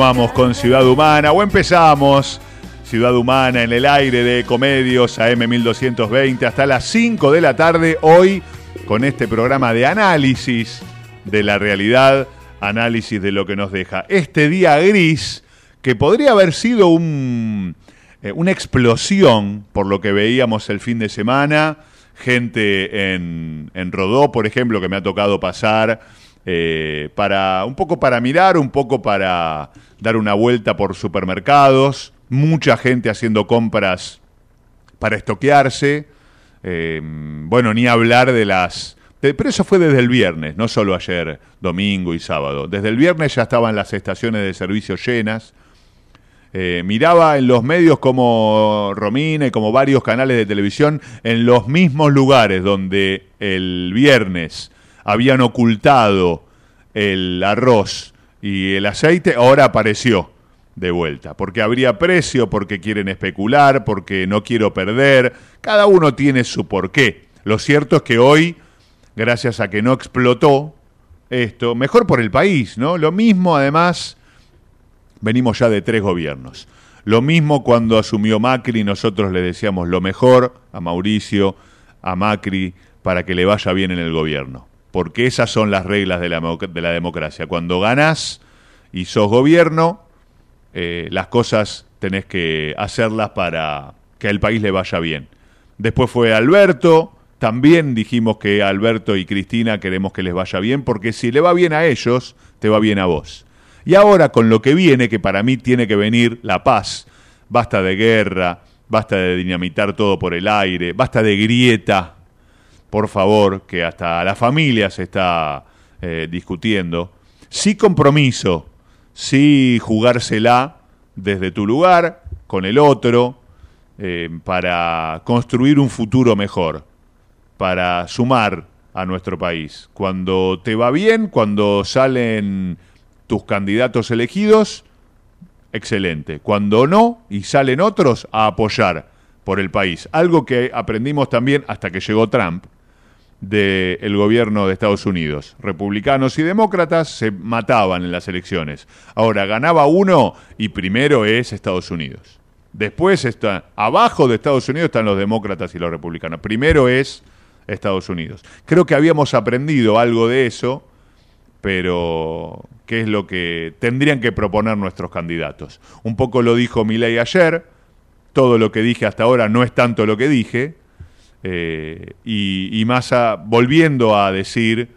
Continuamos con Ciudad Humana o empezamos Ciudad Humana en el aire de Comedios AM 1220 hasta las 5 de la tarde hoy con este programa de análisis de la realidad, análisis de lo que nos deja. Este día gris que podría haber sido un, eh, una explosión por lo que veíamos el fin de semana, gente en, en Rodó, por ejemplo, que me ha tocado pasar eh, para un poco para mirar, un poco para dar una vuelta por supermercados, mucha gente haciendo compras para estoquearse. eh, bueno, ni hablar de las... de- pero eso fue desde el viernes, no solo ayer, domingo y sábado. Desde el viernes ya estaban las estaciones de servicio llenas. Eh, miraba en los medios como Romina y como varios canales de televisión en los mismos lugares donde el viernes habían ocultado el arroz y el aceite, ahora apareció de vuelta, porque habría precio, porque quieren especular, porque no quiero perder, cada uno tiene su porqué. Lo cierto es que hoy, gracias a que no explotó esto, mejor por el país, ¿no? Lo mismo además venimos ya de tres gobiernos. Lo mismo cuando asumió Macri, nosotros le decíamos lo mejor a Mauricio, a Macri, para que le vaya bien en el gobierno. Porque esas son las reglas de la, democ- de la democracia. Cuando ganás y sos gobierno, eh, las cosas tenés que hacerlas para que al país le vaya bien. Después fue Alberto, también dijimos que Alberto y Cristina queremos que les vaya bien, porque si le va bien a ellos, te va bien a vos. Y ahora con lo que viene, que para mí tiene que venir la paz, basta de guerra, basta de dinamitar todo por el aire, basta de grieta, por favor, que hasta la familia se está eh, discutiendo. Sí compromiso, sí jugársela desde tu lugar, con el otro, eh, para construir un futuro mejor, para sumar a nuestro país. Cuando te va bien, cuando salen tus candidatos elegidos, excelente. Cuando no, y salen otros, a apoyar por el país. Algo que aprendimos también hasta que llegó Trump del gobierno de Estados Unidos. Republicanos y demócratas se mataban en las elecciones. Ahora ganaba uno y primero es Estados Unidos. Después está abajo de Estados Unidos están los demócratas y los republicanos. Primero es Estados Unidos. Creo que habíamos aprendido algo de eso, pero ¿qué es lo que tendrían que proponer nuestros candidatos? Un poco lo dijo Milei ayer, todo lo que dije hasta ahora no es tanto lo que dije, eh, y, y Massa volviendo a decir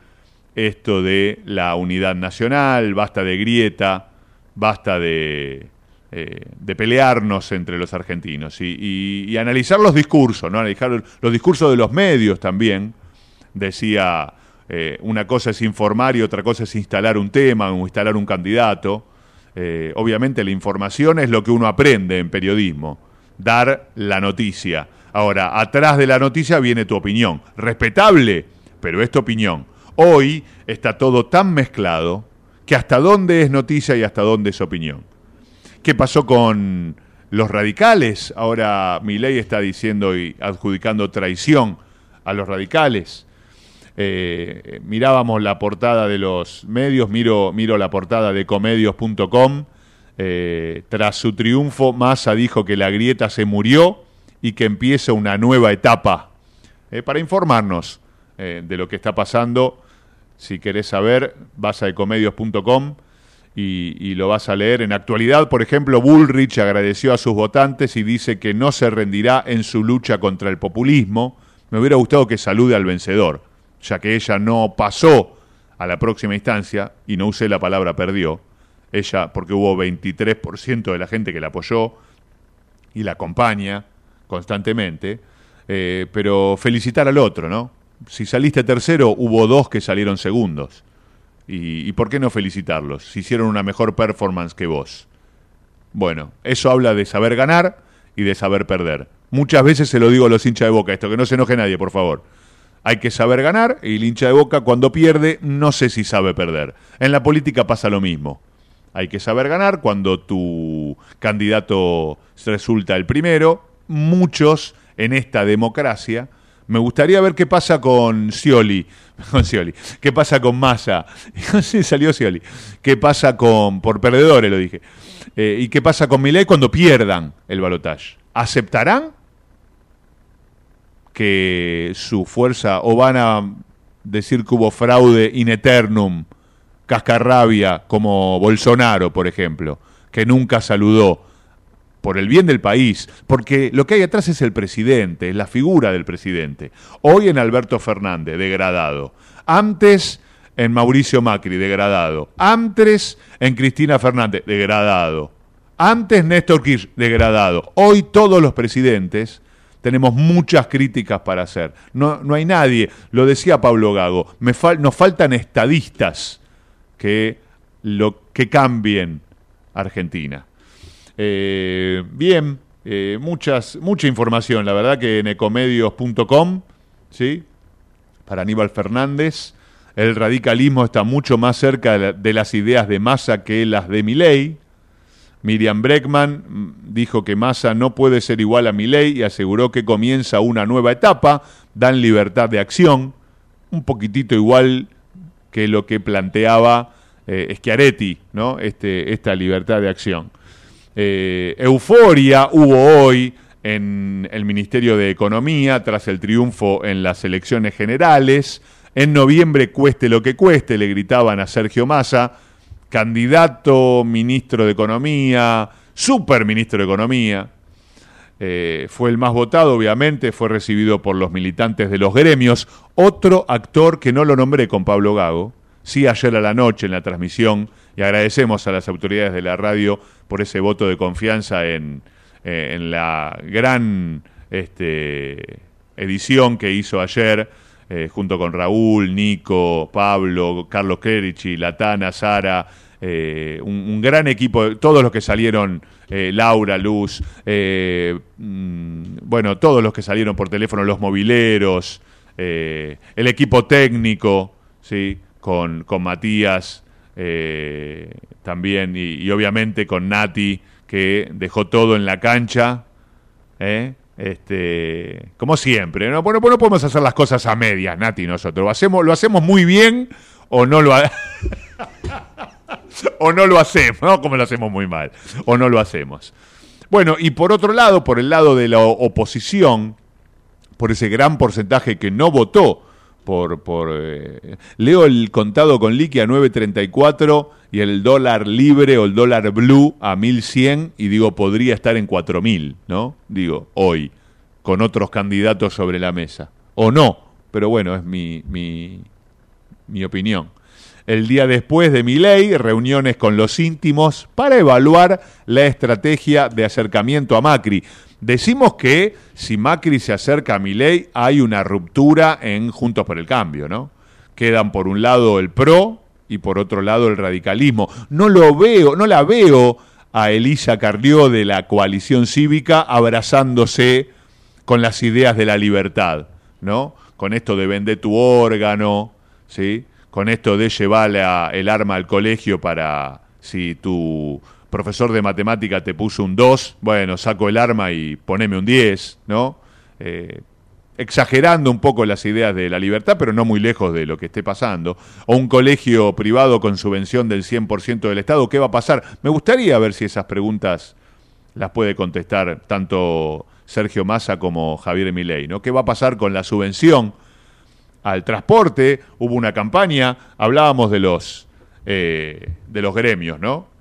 esto de la unidad nacional, basta de grieta, basta de, eh, de pelearnos entre los argentinos y, analizar los discursos, ¿no? analizar los discursos de los medios también. Decía, eh, una cosa es informar y otra cosa es instalar un tema o instalar un candidato. obviamente la información es lo que uno aprende en periodismo, dar la noticia Ahora, atrás de la noticia viene tu opinión. Respetable, pero es tu opinión. Hoy está todo tan mezclado que hasta dónde es noticia y hasta dónde es opinión. ¿Qué pasó con los radicales? Ahora mi ley está diciendo y adjudicando traición a los radicales. Eh, mirábamos la portada de los medios, miro, miro la portada de comedios.com. Eh, tras su triunfo, Massa dijo que la grieta se murió y que empiece una nueva etapa. Eh, para informarnos eh, de lo que está pasando, si querés saber, vas a ecomedios.com y, y, lo vas a leer. En actualidad, por ejemplo, Bullrich agradeció a sus votantes y dice que no se rendirá en su lucha contra el populismo. Me hubiera gustado que salude al vencedor, ya que ella no pasó a la próxima instancia, y no usé la palabra perdió, ella, porque hubo 23% de la gente que la apoyó y la acompaña, constantemente, eh, pero felicitar al otro, ¿no? Si saliste tercero, hubo dos que salieron segundos. Y, ¿Y por qué no felicitarlos? Si hicieron una mejor performance que vos. Bueno, eso habla de saber ganar y de saber perder. Muchas veces se lo digo a los hinchas de boca, esto que no se enoje nadie, por favor. Hay que saber ganar y el hincha de boca cuando pierde no sé si sabe perder. En la política pasa lo mismo. Hay que saber ganar cuando tu candidato resulta el primero muchos en esta democracia. Me gustaría ver qué pasa con Scioli, con Scioli, qué pasa con Massa, sí, salió Scioli, qué pasa con, por perdedores lo dije, eh, y qué pasa con Milei cuando pierdan el balotaje. ¿Aceptarán que su fuerza, o van a decir que hubo fraude in eternum, cascarrabia, como Bolsonaro, por ejemplo, que nunca saludó por el bien del país, porque lo que hay atrás es el presidente, es la figura del presidente. Hoy en Alberto Fernández, degradado. Antes en Mauricio Macri, degradado. Antes en Cristina Fernández, degradado. Antes Néstor Kirchner, degradado. Hoy todos los presidentes tenemos muchas críticas para hacer. No, no hay nadie, lo decía Pablo Gago, me nos faltan estadistas que, lo, que cambien Argentina. Eh, bien, eh, muchas, mucha información, la verdad que en ecomedios.com, ¿sí? Para Aníbal Fernández, el radicalismo está mucho más cerca de, las ideas de Massa que las de Milei. Miriam Breckman mm, dijo que Massa no puede ser igual a Milei y aseguró que comienza una nueva etapa, dan libertad de acción, un poquitito igual que lo que planteaba eh, Schiaretti, ¿no? Este, esta libertad de acción. Eh, euforia hubo hoy en el Ministerio de Economía tras el triunfo en las elecciones generales. En noviembre, cueste lo que cueste, le gritaban a Sergio Massa, candidato ministro de Economía, superministro de Economía. Eh, fue el más votado, obviamente, fue recibido por los militantes de los gremios. Otro actor que no lo nombré con Pablo Gago, sí ayer a la noche en la transmisión, y agradecemos a las autoridades de la radio por ese voto de confianza en, eh, la gran este, edición que hizo ayer, eh, junto con Raúl, Nico, Pablo, Carlos Clerici, Latana, Sara, eh, un, gran equipo, todos los que salieron, Laura, Luz, mm, bueno, todos los que salieron por teléfono, los mobileros, el equipo técnico, ¿sí? con, con Matías, eh, también, y, obviamente con Nati, que dejó todo en la cancha, ¿eh? este, como siempre, ¿no? Bueno, pues no podemos hacer las cosas a medias, Nati, nosotros. Lo hacemos, muy bien o no lo o no lo hacemos, ¿no? Como lo hacemos muy mal, o no lo hacemos. Bueno, y por otro lado, por el lado de la oposición, por ese gran porcentaje que no votó por... por eh, leo el contado con liqui a 9.34 y el dólar libre o el dólar blue a 1.100 y digo, podría estar en 4.000, ¿no? Digo, hoy, con otros candidatos sobre la mesa. O no, pero bueno, es mi, mi, mi opinión. El día después de mi ley, reuniones con los íntimos para evaluar la estrategia de acercamiento a Macri. Decimos que si Macri se acerca a mi ley, hay una ruptura en Juntos por el Cambio, ¿no? Quedan por un lado el PRO y por otro lado el radicalismo. No lo veo, no la veo a Elisa Carrió de la coalición cívica abrazándose con las ideas de la libertad, ¿no? Con esto de vender tu órgano, ¿sí? Con esto de llevar el arma al colegio para si tu profesor de matemática te puso un 2, bueno, saco el arma y poneme un 10, ¿no? Eh, exagerando un poco las ideas de la libertad, pero no muy lejos de lo que esté pasando. O un colegio privado con subvención del 100% del Estado, ¿qué va a pasar? Me gustaría ver si esas preguntas las puede contestar tanto Sergio Massa como Javier Milei, ¿no? ¿Qué va a pasar con la subvención al transporte? Hubo una campaña, hablábamos de los, eh, de los gremios, ¿no?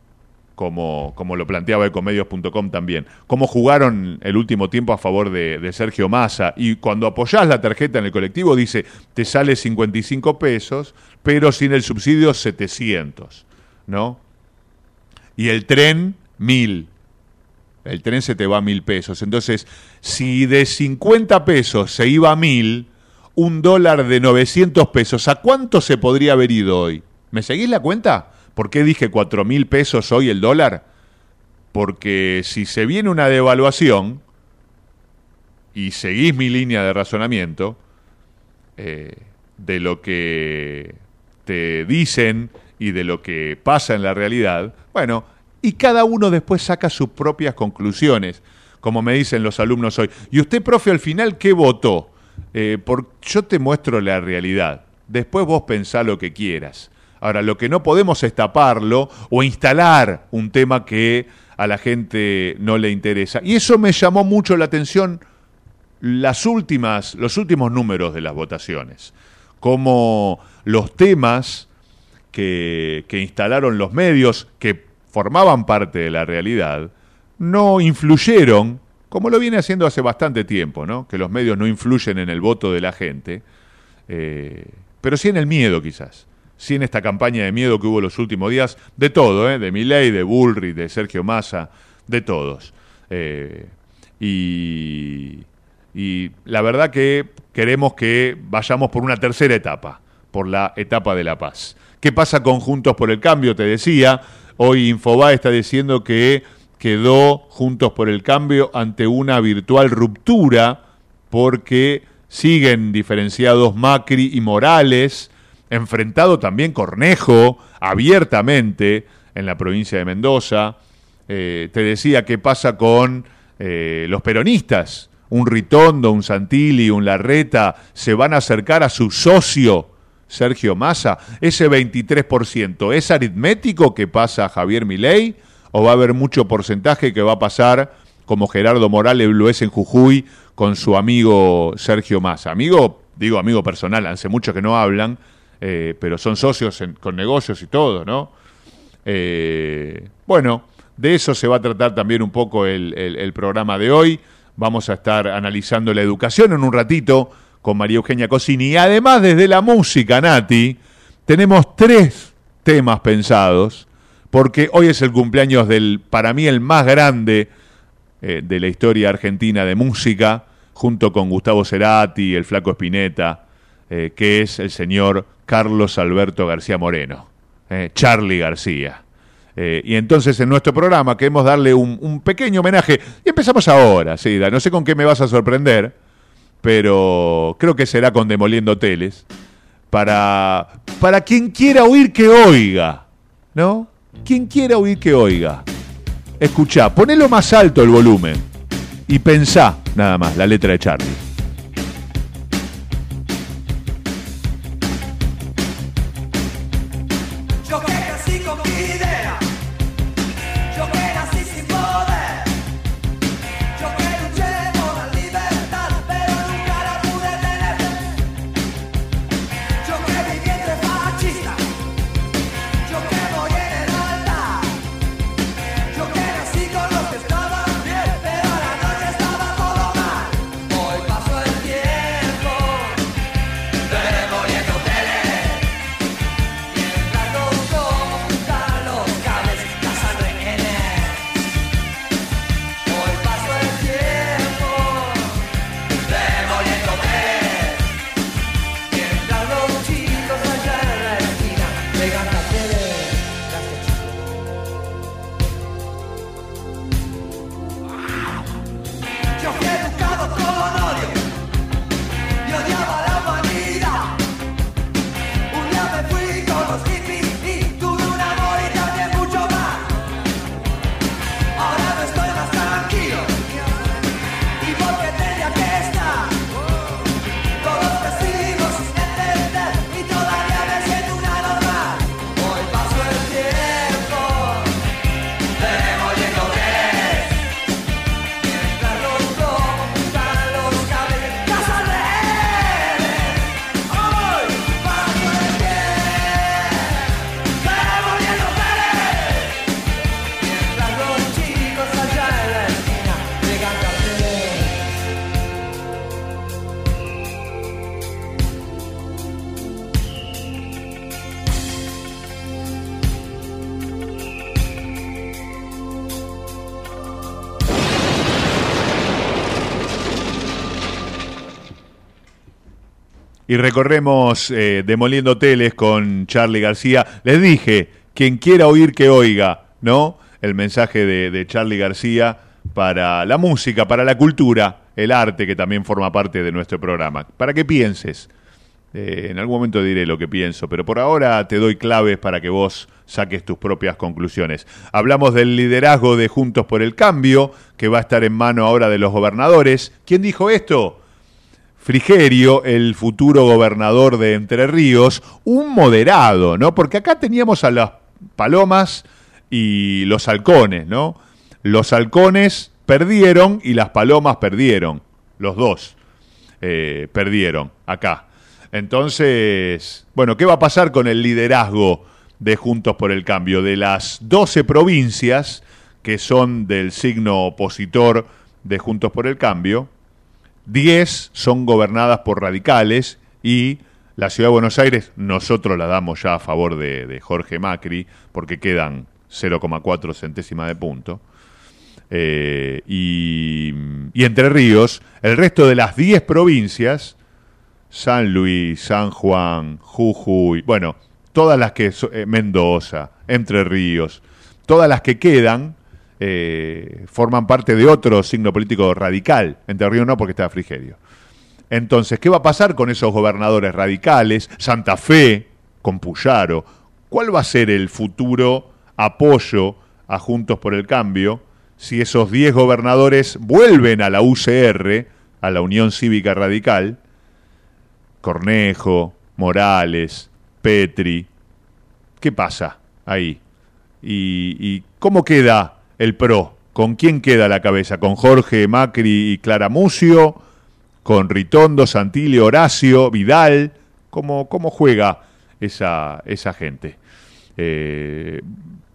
como, como lo planteaba ecomedios.com también. Cómo jugaron el último tiempo a favor de, Sergio Massa. Y cuando apoyás la tarjeta en el colectivo dice, te sale 55 pesos, pero sin el subsidio 700, ¿no? Y el tren, 1000. El tren se te va a 1000 pesos. Entonces, si de 50 pesos se iba a 1000, un dólar de 900 pesos, ¿a cuánto se podría haber ido hoy? ¿Me seguís la cuenta? ¿Por qué dije cuatro mil pesos hoy el dólar? Porque si se viene una devaluación y seguís mi línea de razonamiento eh, de lo que te dicen y de lo que pasa en la realidad, bueno, y cada uno después saca sus propias conclusiones, como me dicen los alumnos hoy. ¿Y usted, profe, al final qué votó? Eh, yo te muestro la realidad. Después vos pensá lo que quieras. Ahora, lo que no podemos es taparlo o instalar un tema que a la gente no le interesa. Y eso me llamó mucho la atención las últimas, los últimos números de las votaciones. Como los temas que, que instalaron los medios, que formaban parte de la realidad, no influyeron, como lo viene haciendo hace bastante tiempo, ¿no? que los medios no influyen en el voto de la gente, eh, pero sí en el miedo quizás sin esta campaña de miedo que hubo los últimos días, de todo, ¿eh? de Milei, de Bullrich, de Sergio Massa, de todos. Eh, y, y la verdad que queremos que vayamos por una tercera etapa, por la etapa de la paz. ¿Qué pasa con Juntos por el Cambio? Te decía, hoy Infobae está diciendo que quedó Juntos por el Cambio ante una virtual ruptura porque siguen diferenciados Macri y Morales, enfrentado también Cornejo abiertamente en la provincia de Mendoza. Eh, te decía qué pasa con eh, los peronistas. Un Ritondo, un Santilli, un Larreta se van a acercar a su socio Sergio Massa. Ese 23%, ¿es aritmético que pasa a Javier Milei? ¿O va a haber mucho porcentaje que va a pasar como Gerardo Morales lo es en Jujuy con su amigo Sergio Massa? Amigo, digo amigo personal, hace mucho que no hablan, eh, pero son socios con negocios y todo, ¿no? Eh, bueno, de eso se va a tratar también un poco el, programa de hoy. Vamos a estar analizando la educación en un ratito con María Eugenia Cosini. Y además, desde la música, Nati, tenemos tres temas pensados, porque hoy es el cumpleaños del, para mí, el más grande eh, de la historia argentina de música, junto con Gustavo Cerati, el Flaco Espineta, que es el señor Carlos Alberto García Moreno, eh, Charlie García. Eh, y entonces en nuestro programa queremos darle un, pequeño homenaje. Y empezamos ahora, Sida. No sé con qué me vas a sorprender, pero creo que será con Demoliendo Teles. Para, para quien quiera oír, que oiga. ¿no? Quien quiera oír que oiga. Escuchá, ponelo más alto el volumen y pensá nada más la letra de Charlie. Y recorremos eh, Demoliendo Hoteles con Charlie García. Les dije, quien quiera oír que oiga, ¿no? El mensaje de, Charlie García para la música, para la cultura, el arte que también forma parte de nuestro programa. Para que pienses. Eh, en algún momento diré lo que pienso, pero por ahora te doy claves para que vos saques tus propias conclusiones. Hablamos del liderazgo de Juntos por el Cambio, que va a estar en mano ahora de los gobernadores. ¿Quién dijo esto? Frigerio, el futuro gobernador de Entre Ríos, un moderado, ¿no? Porque acá teníamos a las palomas y los halcones, ¿no? Los halcones perdieron y las palomas perdieron, los dos eh, perdieron acá. Entonces, bueno, ¿qué va a pasar con el liderazgo de Juntos por el Cambio? De las 12 provincias que son del signo opositor de Juntos por el Cambio, 10 son gobernadas por radicales y la ciudad de Buenos Aires nosotros la damos ya a favor de, Jorge Macri porque quedan 0,4 centésimas de punto. Eh, y, Entre Ríos, el resto de las 10 provincias, San Luis, San Juan, Jujuy, bueno, todas las que, eh, Mendoza, Entre Ríos, todas las que quedan, eh, forman parte de otro signo político radical. Entre no, porque está Frigerio. Entonces, ¿qué va a pasar con esos gobernadores radicales? Santa Fe, con Puyaro. ¿Cuál va a ser el futuro apoyo a Juntos por el Cambio si esos 10 gobernadores vuelven a la UCR, a la Unión Cívica Radical? Cornejo, Morales, Petri. ¿Qué pasa ahí? ¿Y, y cómo queda el PRO? ¿Con quién queda la cabeza? ¿Con Jorge Macri y Clara Mucio? ¿Con Ritondo, Santilio, Horacio, Vidal? ¿Cómo, cómo juega esa, esa gente? Eh,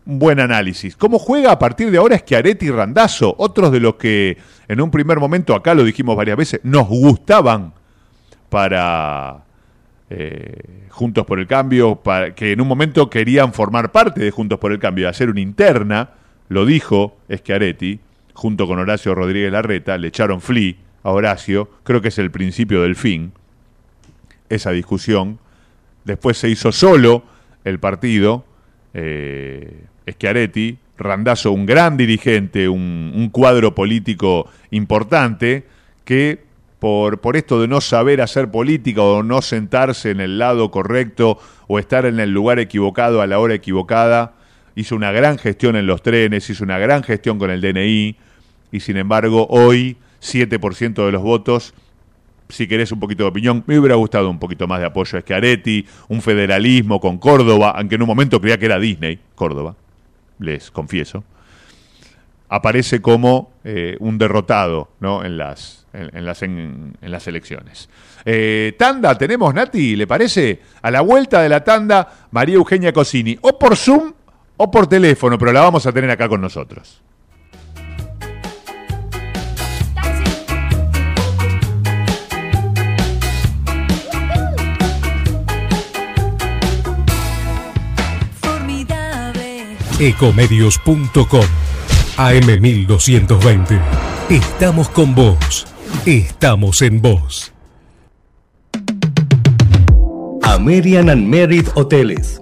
un buen análisis. ¿Cómo juega a partir de ahora Schiaretti y Randazo? Otros de los que en un primer momento, acá lo dijimos varias veces, nos gustaban para eh, Juntos por el Cambio, para, que en un momento querían formar parte de Juntos por el Cambio, hacer una interna lo dijo Schiaretti, junto con Horacio Rodríguez Larreta, le echaron flea a Horacio, creo que es el principio del fin, esa discusión. Después se hizo solo el partido, eh, Schiaretti, Randazo, un gran dirigente, un, un cuadro político importante, que por, por, esto de no saber hacer política o no sentarse en el lado correcto o estar en el lugar equivocado a la hora equivocada, hizo una gran gestión en los trenes, hizo una gran gestión con el DNI, y sin embargo hoy 7% de los votos, si querés un poquito de opinión, me hubiera gustado un poquito más de apoyo a Schiaretti, un federalismo con Córdoba, aunque en un momento creía que era Disney, Córdoba, les confieso, aparece como eh, un derrotado ¿no? en, las, en, las, en, las elecciones. Eh, tanda, tenemos, Nati, ¿le parece? A la vuelta de la tanda, María Eugenia Cosini, o por Zoom o por teléfono, pero la vamos a tener acá con nosotros. Ecomedios.com AM1220. Estamos con vos. Estamos en vos. American and Merit Hoteles.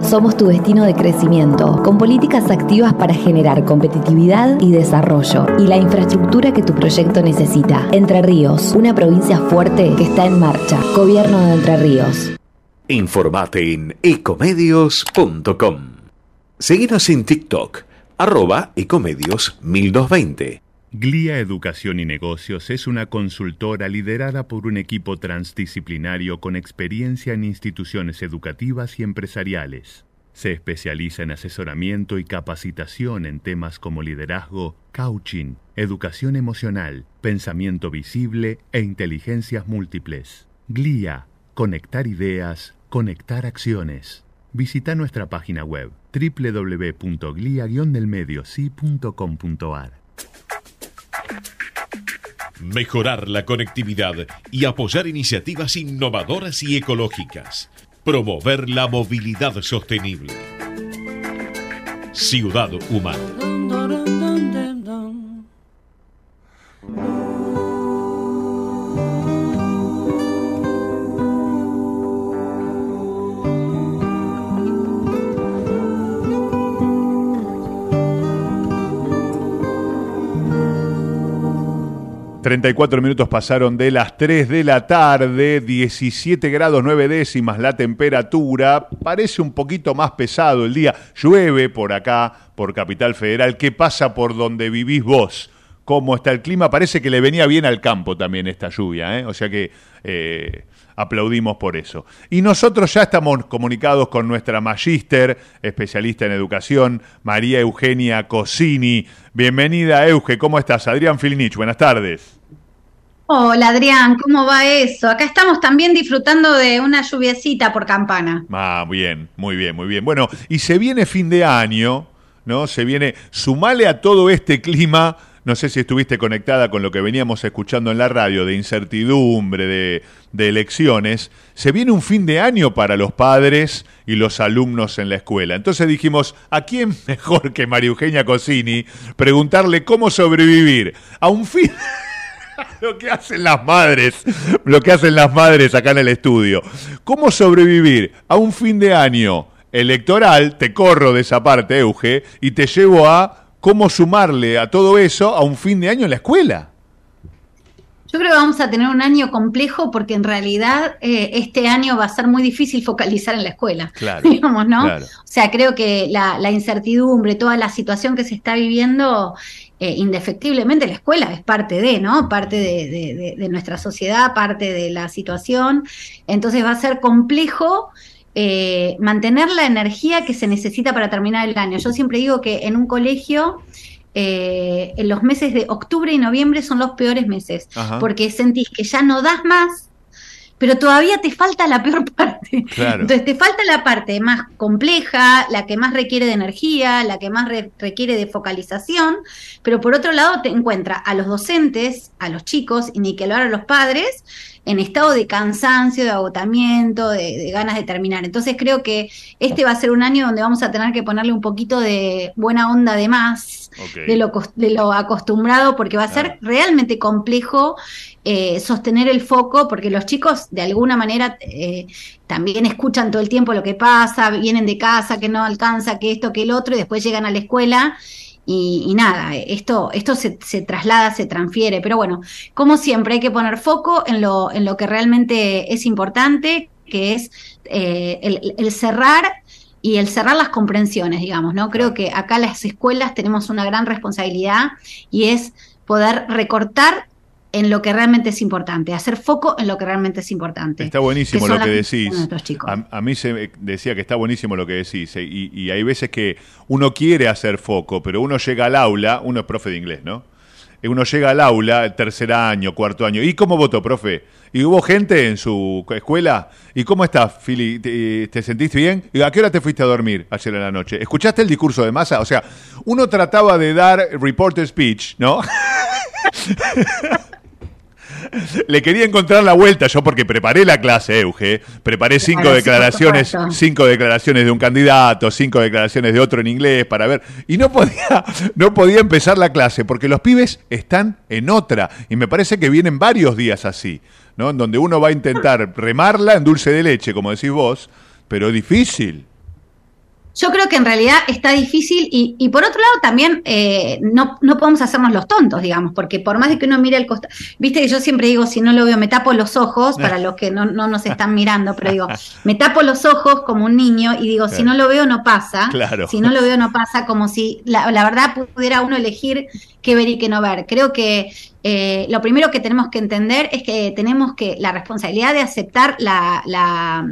Somos tu destino de crecimiento, con políticas activas para generar competitividad y desarrollo y la infraestructura que tu proyecto necesita. Entre Ríos, una provincia fuerte que está en marcha. Gobierno de Entre Ríos. Informate en ecomedios.com. Seguinos en TikTok, arroba ecomedios 1220. GLIA Educación y Negocios es una consultora liderada por un equipo transdisciplinario con experiencia en instituciones educativas y empresariales. Se especializa en asesoramiento y capacitación en temas como liderazgo, coaching, educación emocional, pensamiento visible e inteligencias múltiples. GLIA, conectar ideas, conectar acciones. Visita nuestra página web www.glia-delmediosí.com.ar Mejorar la conectividad y apoyar iniciativas innovadoras y ecológicas. Promover la movilidad sostenible. Ciudad Humana. 34 minutos pasaron de las 3 de la tarde, 17 grados 9 décimas la temperatura, parece un poquito más pesado el día, llueve por acá, por Capital Federal, ¿qué pasa por donde vivís vos? ¿Cómo está el clima? Parece que le venía bien al campo también esta lluvia, ¿eh? o sea que eh, aplaudimos por eso. Y nosotros ya estamos comunicados con nuestra magíster, especialista en educación, María Eugenia Cosini. Bienvenida, Euge, ¿cómo estás? Adrián Filnich, buenas tardes. Hola Adrián, ¿cómo va eso? Acá estamos también disfrutando de una lluviecita por campana. Ah, bien, muy bien, muy bien. Bueno, y se viene fin de año, ¿no? Se viene, sumale a todo este clima, no sé si estuviste conectada con lo que veníamos escuchando en la radio, de incertidumbre, de, de elecciones, se viene un fin de año para los padres y los alumnos en la escuela. Entonces dijimos, ¿a quién mejor que María Eugenia Cosini preguntarle cómo sobrevivir a un fin... lo que hacen las madres, lo que hacen las madres acá en el estudio. ¿Cómo sobrevivir a un fin de año electoral? Te corro de esa parte, Euge, y te llevo a cómo sumarle a todo eso a un fin de año en la escuela. Yo creo que vamos a tener un año complejo porque en realidad eh, este año va a ser muy difícil focalizar en la escuela. Claro. Digamos, ¿no? O sea, creo que la, la, incertidumbre, toda la situación que se está viviendo eh, indefectiblemente la escuela es parte de, ¿no? Parte de, nuestra sociedad, parte de la situación. Entonces va a ser complejo eh, mantener la energía que se necesita para terminar el año. Yo siempre digo que en un colegio... Eh, en los meses de octubre y noviembre son los peores meses, porque sentís que ya no das más, pero todavía te falta la peor parte. Entonces te falta la parte más compleja, la que más requiere de energía, la que más requiere de focalización, pero por otro lado te encuentra a los docentes, a los chicos y ni que lo a los padres en estado de cansancio, de agotamiento, de, ganas de terminar. Entonces creo que este va a ser un año donde vamos a tener que ponerle un poquito de buena onda de más, de, lo, de lo acostumbrado, porque va a ser realmente complejo eh, sostener el foco, porque los chicos de alguna manera eh, también escuchan todo el tiempo lo que pasa, vienen de casa, que no alcanza, que esto, que el otro, y después llegan a la escuela y, nada, esto, esto se, traslada, se transfiere, pero bueno, como siempre hay que poner foco en lo, en lo que realmente es importante, que es eh, el, cerrar y el cerrar las comprensiones, digamos, ¿no? Creo que acá las escuelas tenemos una gran responsabilidad y es poder recortar en lo que realmente es importante, hacer foco en lo que realmente es importante. Está buenísimo lo que decís. A, mí se decía que está buenísimo lo que decís, eh, y, hay veces que uno quiere hacer foco, pero uno llega al aula, uno es profe de inglés, ¿no? Uno llega al aula, tercer año, cuarto año. ¿Y cómo votó, profe? ¿Y hubo gente en su escuela? ¿Y cómo estás, Fili? ¿Te, ¿Te, sentiste bien? ¿Y a qué hora te fuiste a dormir ayer en la noche? ¿Escuchaste el discurso de masa? O sea, uno trataba de dar report speech, ¿no? Le quería encontrar la vuelta yo porque preparé la clase, Euge. Preparé cinco declaraciones, cinco declaraciones de un candidato, cinco declaraciones de otro en inglés para ver. Y no podía, no podía empezar la clase porque los pibes están en otra. Y me parece que vienen varios días así, ¿no? En donde uno va a intentar remarla en dulce de leche, como decís vos, pero difícil. Yo creo que en realidad está difícil y, por otro lado también eh, no, no podemos hacernos los tontos, digamos, porque por más de que uno mire el costado, viste que yo siempre digo, si no lo veo, me tapo los ojos, para los que no, no nos están mirando, pero digo, me tapo los ojos como un niño y digo, si no lo veo, no pasa. Claro. Si no lo veo, no pasa, como si la, verdad pudiera uno elegir qué ver y qué no ver. Creo que eh, lo primero que tenemos que entender es que tenemos que la responsabilidad de aceptar la, la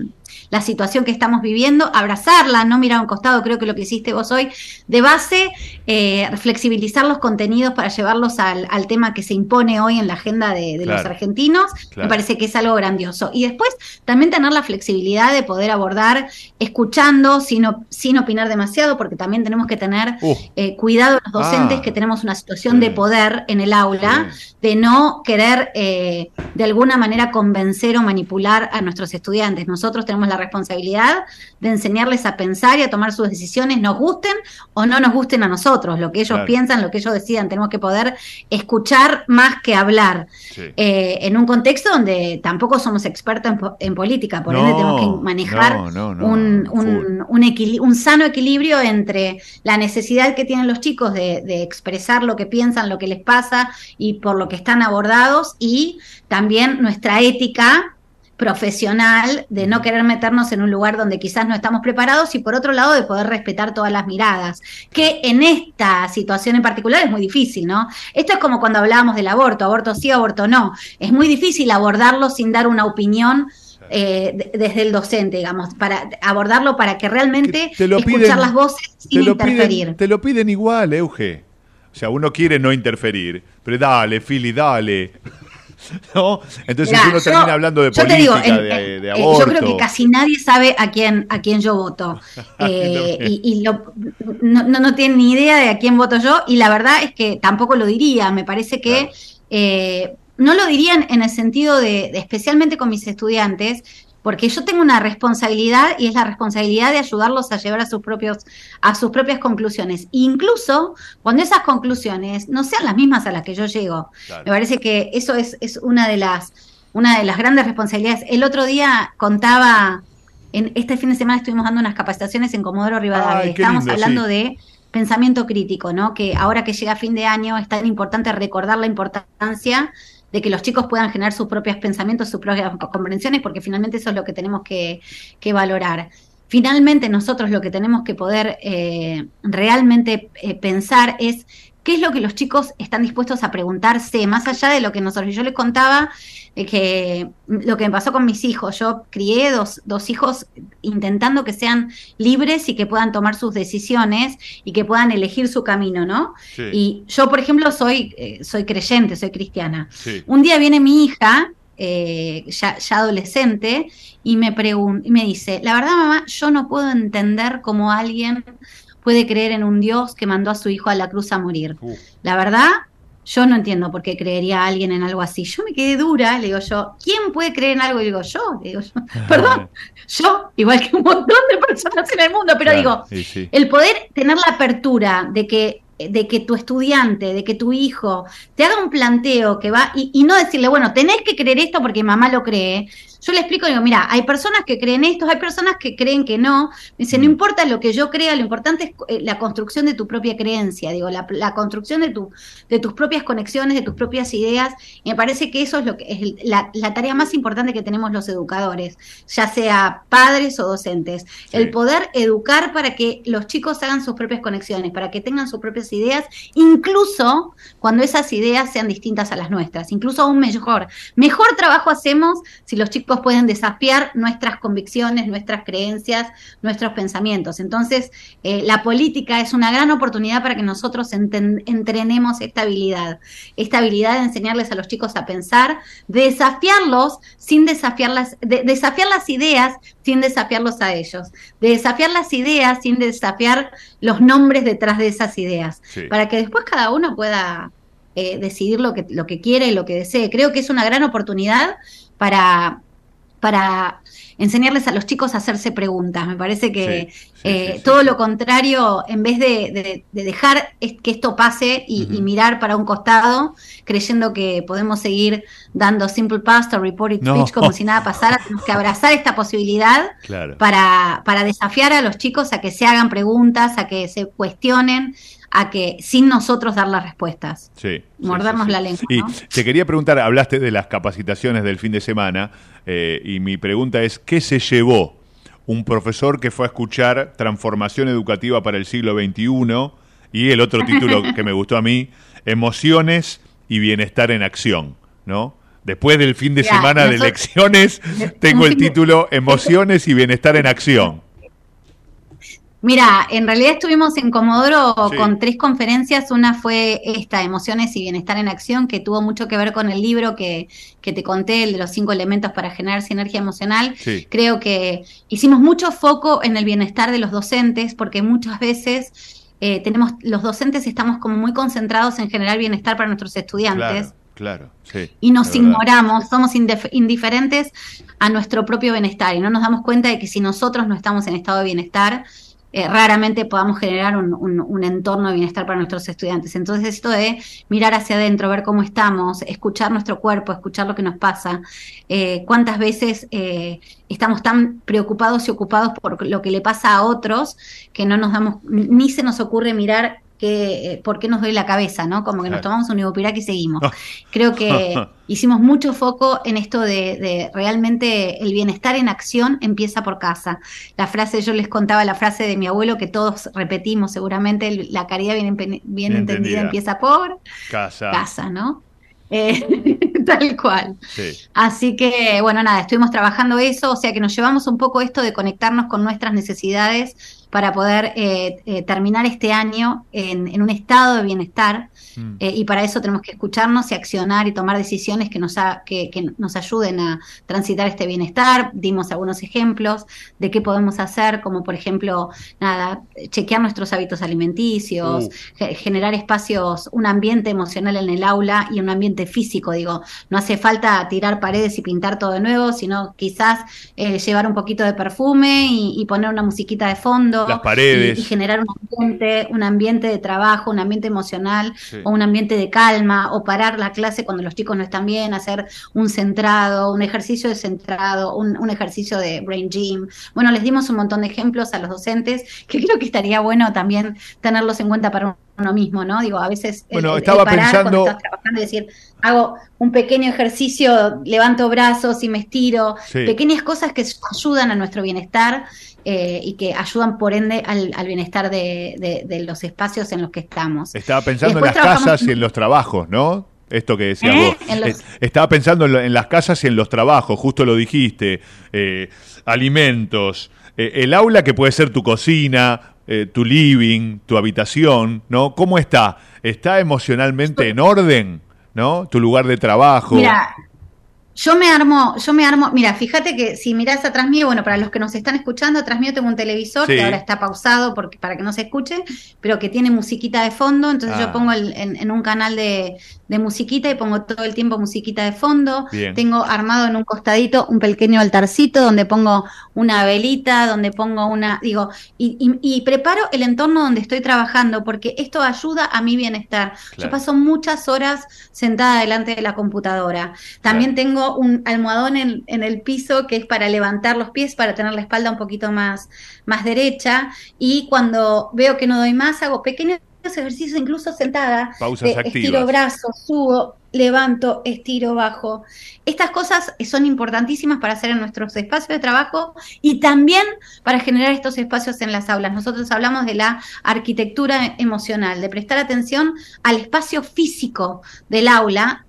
la situación que estamos viviendo, abrazarla, no mirar a un costado, creo que lo que hiciste vos hoy, de base, eh, flexibilizar los contenidos para llevarlos al, tema que se impone hoy en la agenda de, los argentinos, me parece que es algo grandioso. Y después también tener la flexibilidad de poder abordar escuchando, sin, sin opinar demasiado, porque también tenemos que tener uh. eh, cuidado los docentes ah. que tenemos una situación de poder en el aula, de no querer eh, de alguna manera convencer o manipular a nuestros estudiantes. Nosotros tenemos la responsabilidad de enseñarles a pensar y a tomar sus decisiones, nos gusten o no nos gusten a nosotros, lo que ellos piensan, lo que ellos decidan, tenemos que poder escuchar más que hablar, eh, en un contexto donde tampoco somos expertos en, política, por ende tenemos que manejar un, un, sano equilibrio entre la necesidad que tienen los chicos de, de expresar lo que piensan, lo que les pasa y por lo que están abordados y también nuestra ética profesional de no querer meternos en un lugar donde quizás no estamos preparados y por otro lado de poder respetar todas las miradas, que en esta situación en particular es muy difícil, ¿no? Esto es como cuando hablábamos del aborto, aborto sí, aborto no. Es muy difícil abordarlo sin dar una opinión eh, desde el docente, digamos, para abordarlo para que realmente escuchar las voces sin interferir. te lo piden igual, Euge. O sea, uno quiere no interferir, pero dale, Fili, dale. ¿no? Entonces uno termina hablando de política, de, aborto. Yo creo que casi nadie sabe a quién, a quién yo voto. Eh, y, no, no, tienen ni idea de a quién voto yo, y la verdad es que tampoco lo diría. Me parece que eh, no lo dirían en el sentido de, especialmente con mis estudiantes, porque yo tengo una responsabilidad y es la responsabilidad de ayudarlos a llevar a sus propios a sus propias conclusiones, incluso cuando esas conclusiones no sean las mismas a las que yo llego. Me parece que eso es, es una de las una de las grandes responsabilidades. El otro día contaba en este fin de semana estuvimos dando unas capacitaciones en Comodoro Rivadavia, estábamos hablando de pensamiento crítico, ¿no? Que ahora que llega fin de año es tan importante recordar la importancia de que los chicos puedan generar sus propios pensamientos, sus propias comprensiones, porque finalmente eso es lo que tenemos que, valorar. Finalmente nosotros lo que tenemos que poder eh, realmente eh, pensar es qué es lo que los chicos están dispuestos a preguntarse, más allá de lo que nosotros, yo les contaba que lo que me pasó con mis hijos, yo crié dos, dos hijos intentando que sean libres y que puedan tomar sus decisiones y que puedan elegir su camino, ¿no? Y yo, por ejemplo, soy, eh, soy creyente, soy cristiana. Un día viene mi hija eh, ya, adolescente, y me, y me dice, la verdad mamá, yo no puedo entender cómo alguien puede creer en un Dios que mandó a su hijo a la cruz a morir. La verdad, yo no entiendo por qué creería alguien en algo así. Yo me quedé dura, le digo yo, ¿quién puede creer en algo? Y digo yo, le digo yo, perdón, yo, igual que un montón de personas en el mundo, pero digo, el poder tener la apertura de que de que tu estudiante, de que tu hijo te haga un planteo que va y, y, no decirle, bueno, tenés que creer esto porque mamá lo cree, yo le explico, digo, mira, hay personas que creen esto, hay personas que creen que no. Me dice, no mm. importa lo que yo crea, lo importante es eh, la construcción de tu propia creencia, digo, la, construcción de, tu, de tus propias conexiones, de tus propias ideas. Y me parece que eso es lo que es la, tarea más importante que tenemos los educadores, ya sea padres o docentes. El poder educar para que los chicos hagan sus propias conexiones, para que tengan sus propias ideas, incluso cuando esas ideas sean distintas a las nuestras, incluso aún mejor. Mejor trabajo hacemos si los chicos pueden desafiar nuestras convicciones, nuestras creencias, nuestros pensamientos. Entonces, eh, la política es una gran oportunidad para que nosotros entrenemos esta habilidad, esta habilidad de enseñarles a los chicos a pensar, de desafiarlos sin desafiar las, de desafiar las ideas sin desafiarlos a ellos, de desafiar las ideas sin desafiar los nombres detrás de esas ideas, para que después cada uno pueda eh, decidir lo que, lo que quiere y lo que desee. Creo que es una gran oportunidad para, para enseñarles a los chicos a hacerse preguntas. Me parece que eh, todo lo contrario, en vez de, dejar que esto pase y, mirar para un costado, creyendo que podemos seguir dando simple past o reported speech como si nada pasara, tenemos que abrazar esta posibilidad para, para desafiar a los chicos a que se hagan preguntas, a que se cuestionen, a que sin nosotros dar las respuestas. Sí. Mordernos la lengua. Y te quería preguntar, hablaste de las capacitaciones del fin de semana, eh, y mi pregunta es, ¿qué se llevó un profesor que fue a escuchar Transformación Educativa para el siglo XXI y el otro título que me gustó a mí, Emociones y Bienestar en Acción, ¿no? Después del fin de semana de elecciones, tengo el título Emociones y Bienestar en Acción. Mira, en realidad estuvimos en Comodoro con tres conferencias. Una fue esta, Emociones y Bienestar en Acción, que tuvo mucho que ver con el libro que, que te conté, el de los cinco elementos para generar sinergia emocional. Creo que hicimos mucho foco en el bienestar de los docentes, porque muchas veces eh, tenemos, los docentes estamos como muy concentrados en generar bienestar para nuestros estudiantes. Claro, sí. Y nos ignoramos, somos indiferentes a nuestro propio bienestar y no nos damos cuenta de que si nosotros no estamos en estado de bienestar, eh, raramente podamos generar un, entorno de bienestar para nuestros estudiantes. Entonces, esto de mirar hacia adentro, ver cómo estamos, escuchar nuestro cuerpo, escuchar lo que nos pasa, eh, cuántas veces eh, estamos tan preocupados y ocupados por lo que le pasa a otros que no nos damos, ni se nos ocurre mirar que, eh, por qué nos doy la cabeza, ¿no? Como que nos tomamos un ibupirac y seguimos. Creo que hicimos mucho foco en esto de, realmente el bienestar en acción empieza por casa. La frase, yo les contaba la frase de mi abuelo que todos repetimos seguramente, la caridad bien, bien, entendida. empieza por casa. Casa, ¿no? Eh, tal cual. Así que, bueno, nada, estuvimos trabajando eso, o sea que nos llevamos un poco esto de conectarnos con nuestras necesidades para poder eh, eh, terminar este año en, un estado de bienestar mm. eh, y para eso tenemos que escucharnos y accionar y tomar decisiones que nos, que, nos ayuden a transitar este bienestar. Dimos algunos ejemplos de qué podemos hacer, como por ejemplo, nada, chequear nuestros hábitos alimenticios, uh. generar espacios, un ambiente emocional en el aula y un ambiente físico. Digo, no hace falta tirar paredes y pintar todo de nuevo, sino quizás llevar un poquito de perfume y poner una musiquita de fondo las paredes. Y, generar un ambiente, un ambiente de trabajo, un ambiente emocional o un ambiente de calma o parar la clase cuando los chicos no están bien, hacer un centrado, un ejercicio de centrado, un, ejercicio de brain gym. Bueno, les dimos un montón de ejemplos a los docentes que creo que estaría bueno también tenerlos en cuenta para uno mismo, ¿no? Digo, a veces eh, bueno, estaba pensando trabajando y decir, hago un pequeño ejercicio, levanto brazos y me estiro, pequeñas cosas que ayudan a nuestro bienestar eh, y que ayudan por ende al, bienestar de, los espacios en los que estamos. Estaba pensando en las casas y en los trabajos, ¿no? Esto que decías ¿Eh? vos. Estaba pensando en, las casas y en los trabajos, justo lo dijiste. Eh, alimentos, el aula que puede ser tu cocina, tu living, tu habitación, ¿no? ¿Cómo está? ¿Está emocionalmente en orden? ¿No? Tu lugar de trabajo. Mira, yo me armo, yo me armo, mira, fíjate que si mirás atrás mío, bueno, para los que nos están escuchando, atrás mío tengo un televisor que ahora está pausado porque, para que no se escuche, pero que tiene musiquita de fondo, entonces yo ah. pongo en, un canal de, musiquita y pongo todo el tiempo musiquita de fondo. Tengo armado en un costadito un pequeño altarcito donde pongo una velita, donde pongo una, digo, y, preparo el entorno donde estoy trabajando porque esto ayuda a mi bienestar. Yo paso muchas horas sentada delante de la computadora. También tengo un almohadón en, el piso que es para levantar los pies, para tener la espalda un poquito más, más derecha. Y cuando veo que no doy más, hago pequeños ejercicios, incluso sentada. Pausas activas. Estiro brazos, subo, levanto, estiro, bajo. Estas cosas son importantísimas para hacer en nuestros espacios de trabajo y también para generar estos espacios en las aulas. Nosotros hablamos de la arquitectura emocional, de prestar atención al espacio físico del aula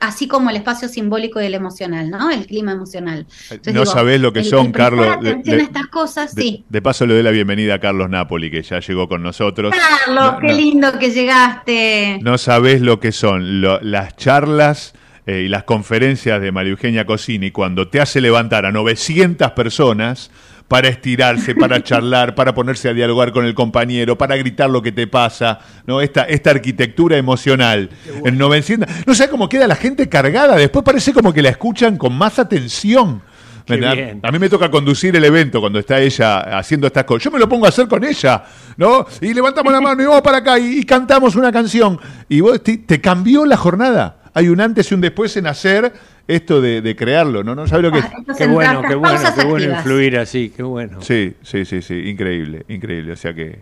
así como el espacio simbólico y el emocional, ¿no? El clima emocional. no sabés lo que son, Carlos. De, estas cosas, sí. De paso le doy la bienvenida a Carlos Napoli, que ya llegó con nosotros. Carlos, qué lindo que llegaste. No sabés lo que son las charlas eh, y las conferencias de María Eugenia Cosini cuando te hace levantar a 900 personas para estirarse, para charlar, para ponerse a dialogar con el compañero, para gritar lo que te pasa, ¿no? Esta, esta arquitectura emocional. En 900, no sé cómo queda la gente cargada, después parece como que la escuchan con más atención. A mí me toca conducir el evento cuando está ella haciendo estas cosas. Yo me lo pongo a hacer con ella, ¿no? Y levantamos la mano y vamos para acá y, cantamos una canción. Y vos te cambió la jornada. Hay un antes y un después en hacer esto de, crearlo, ¿no? ¿No sabe lo que es? qué bueno, qué bueno, qué bueno influir así, qué bueno. Sí, sí, sí, sí, increíble, increíble, o sea que...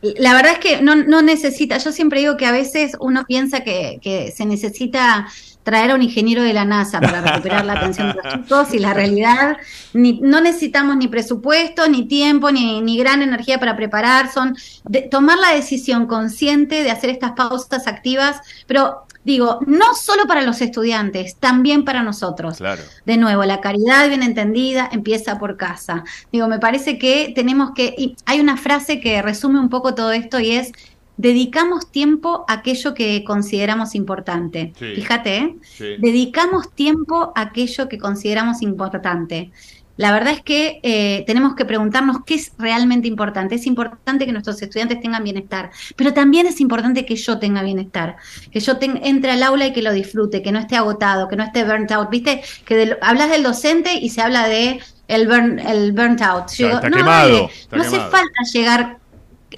La verdad es que no, no necesita, yo siempre digo que a veces uno piensa que, que se necesita traer a un ingeniero de la NASA para recuperar la atención de los chicos y la realidad, ni, no necesitamos ni presupuesto, ni tiempo, ni, ni gran energía para preparar, son de, tomar la decisión consciente de hacer estas pausas activas, pero digo, no solo para los estudiantes, también para nosotros. De nuevo, la caridad bien entendida empieza por casa. Digo, me parece que tenemos que, y hay una frase que resume un poco todo esto y es, dedicamos tiempo a aquello que consideramos importante. Fíjate, ¿eh? dedicamos tiempo a aquello que consideramos importante. La verdad es que eh, tenemos que preguntarnos qué es realmente importante. Es importante que nuestros estudiantes tengan bienestar, pero también es importante que yo tenga bienestar, que yo entre al aula y que lo disfrute, que no esté agotado, que no esté burnt out. Viste que hablas del docente y se habla de el burn, el burnt out. no, no hace falta llegar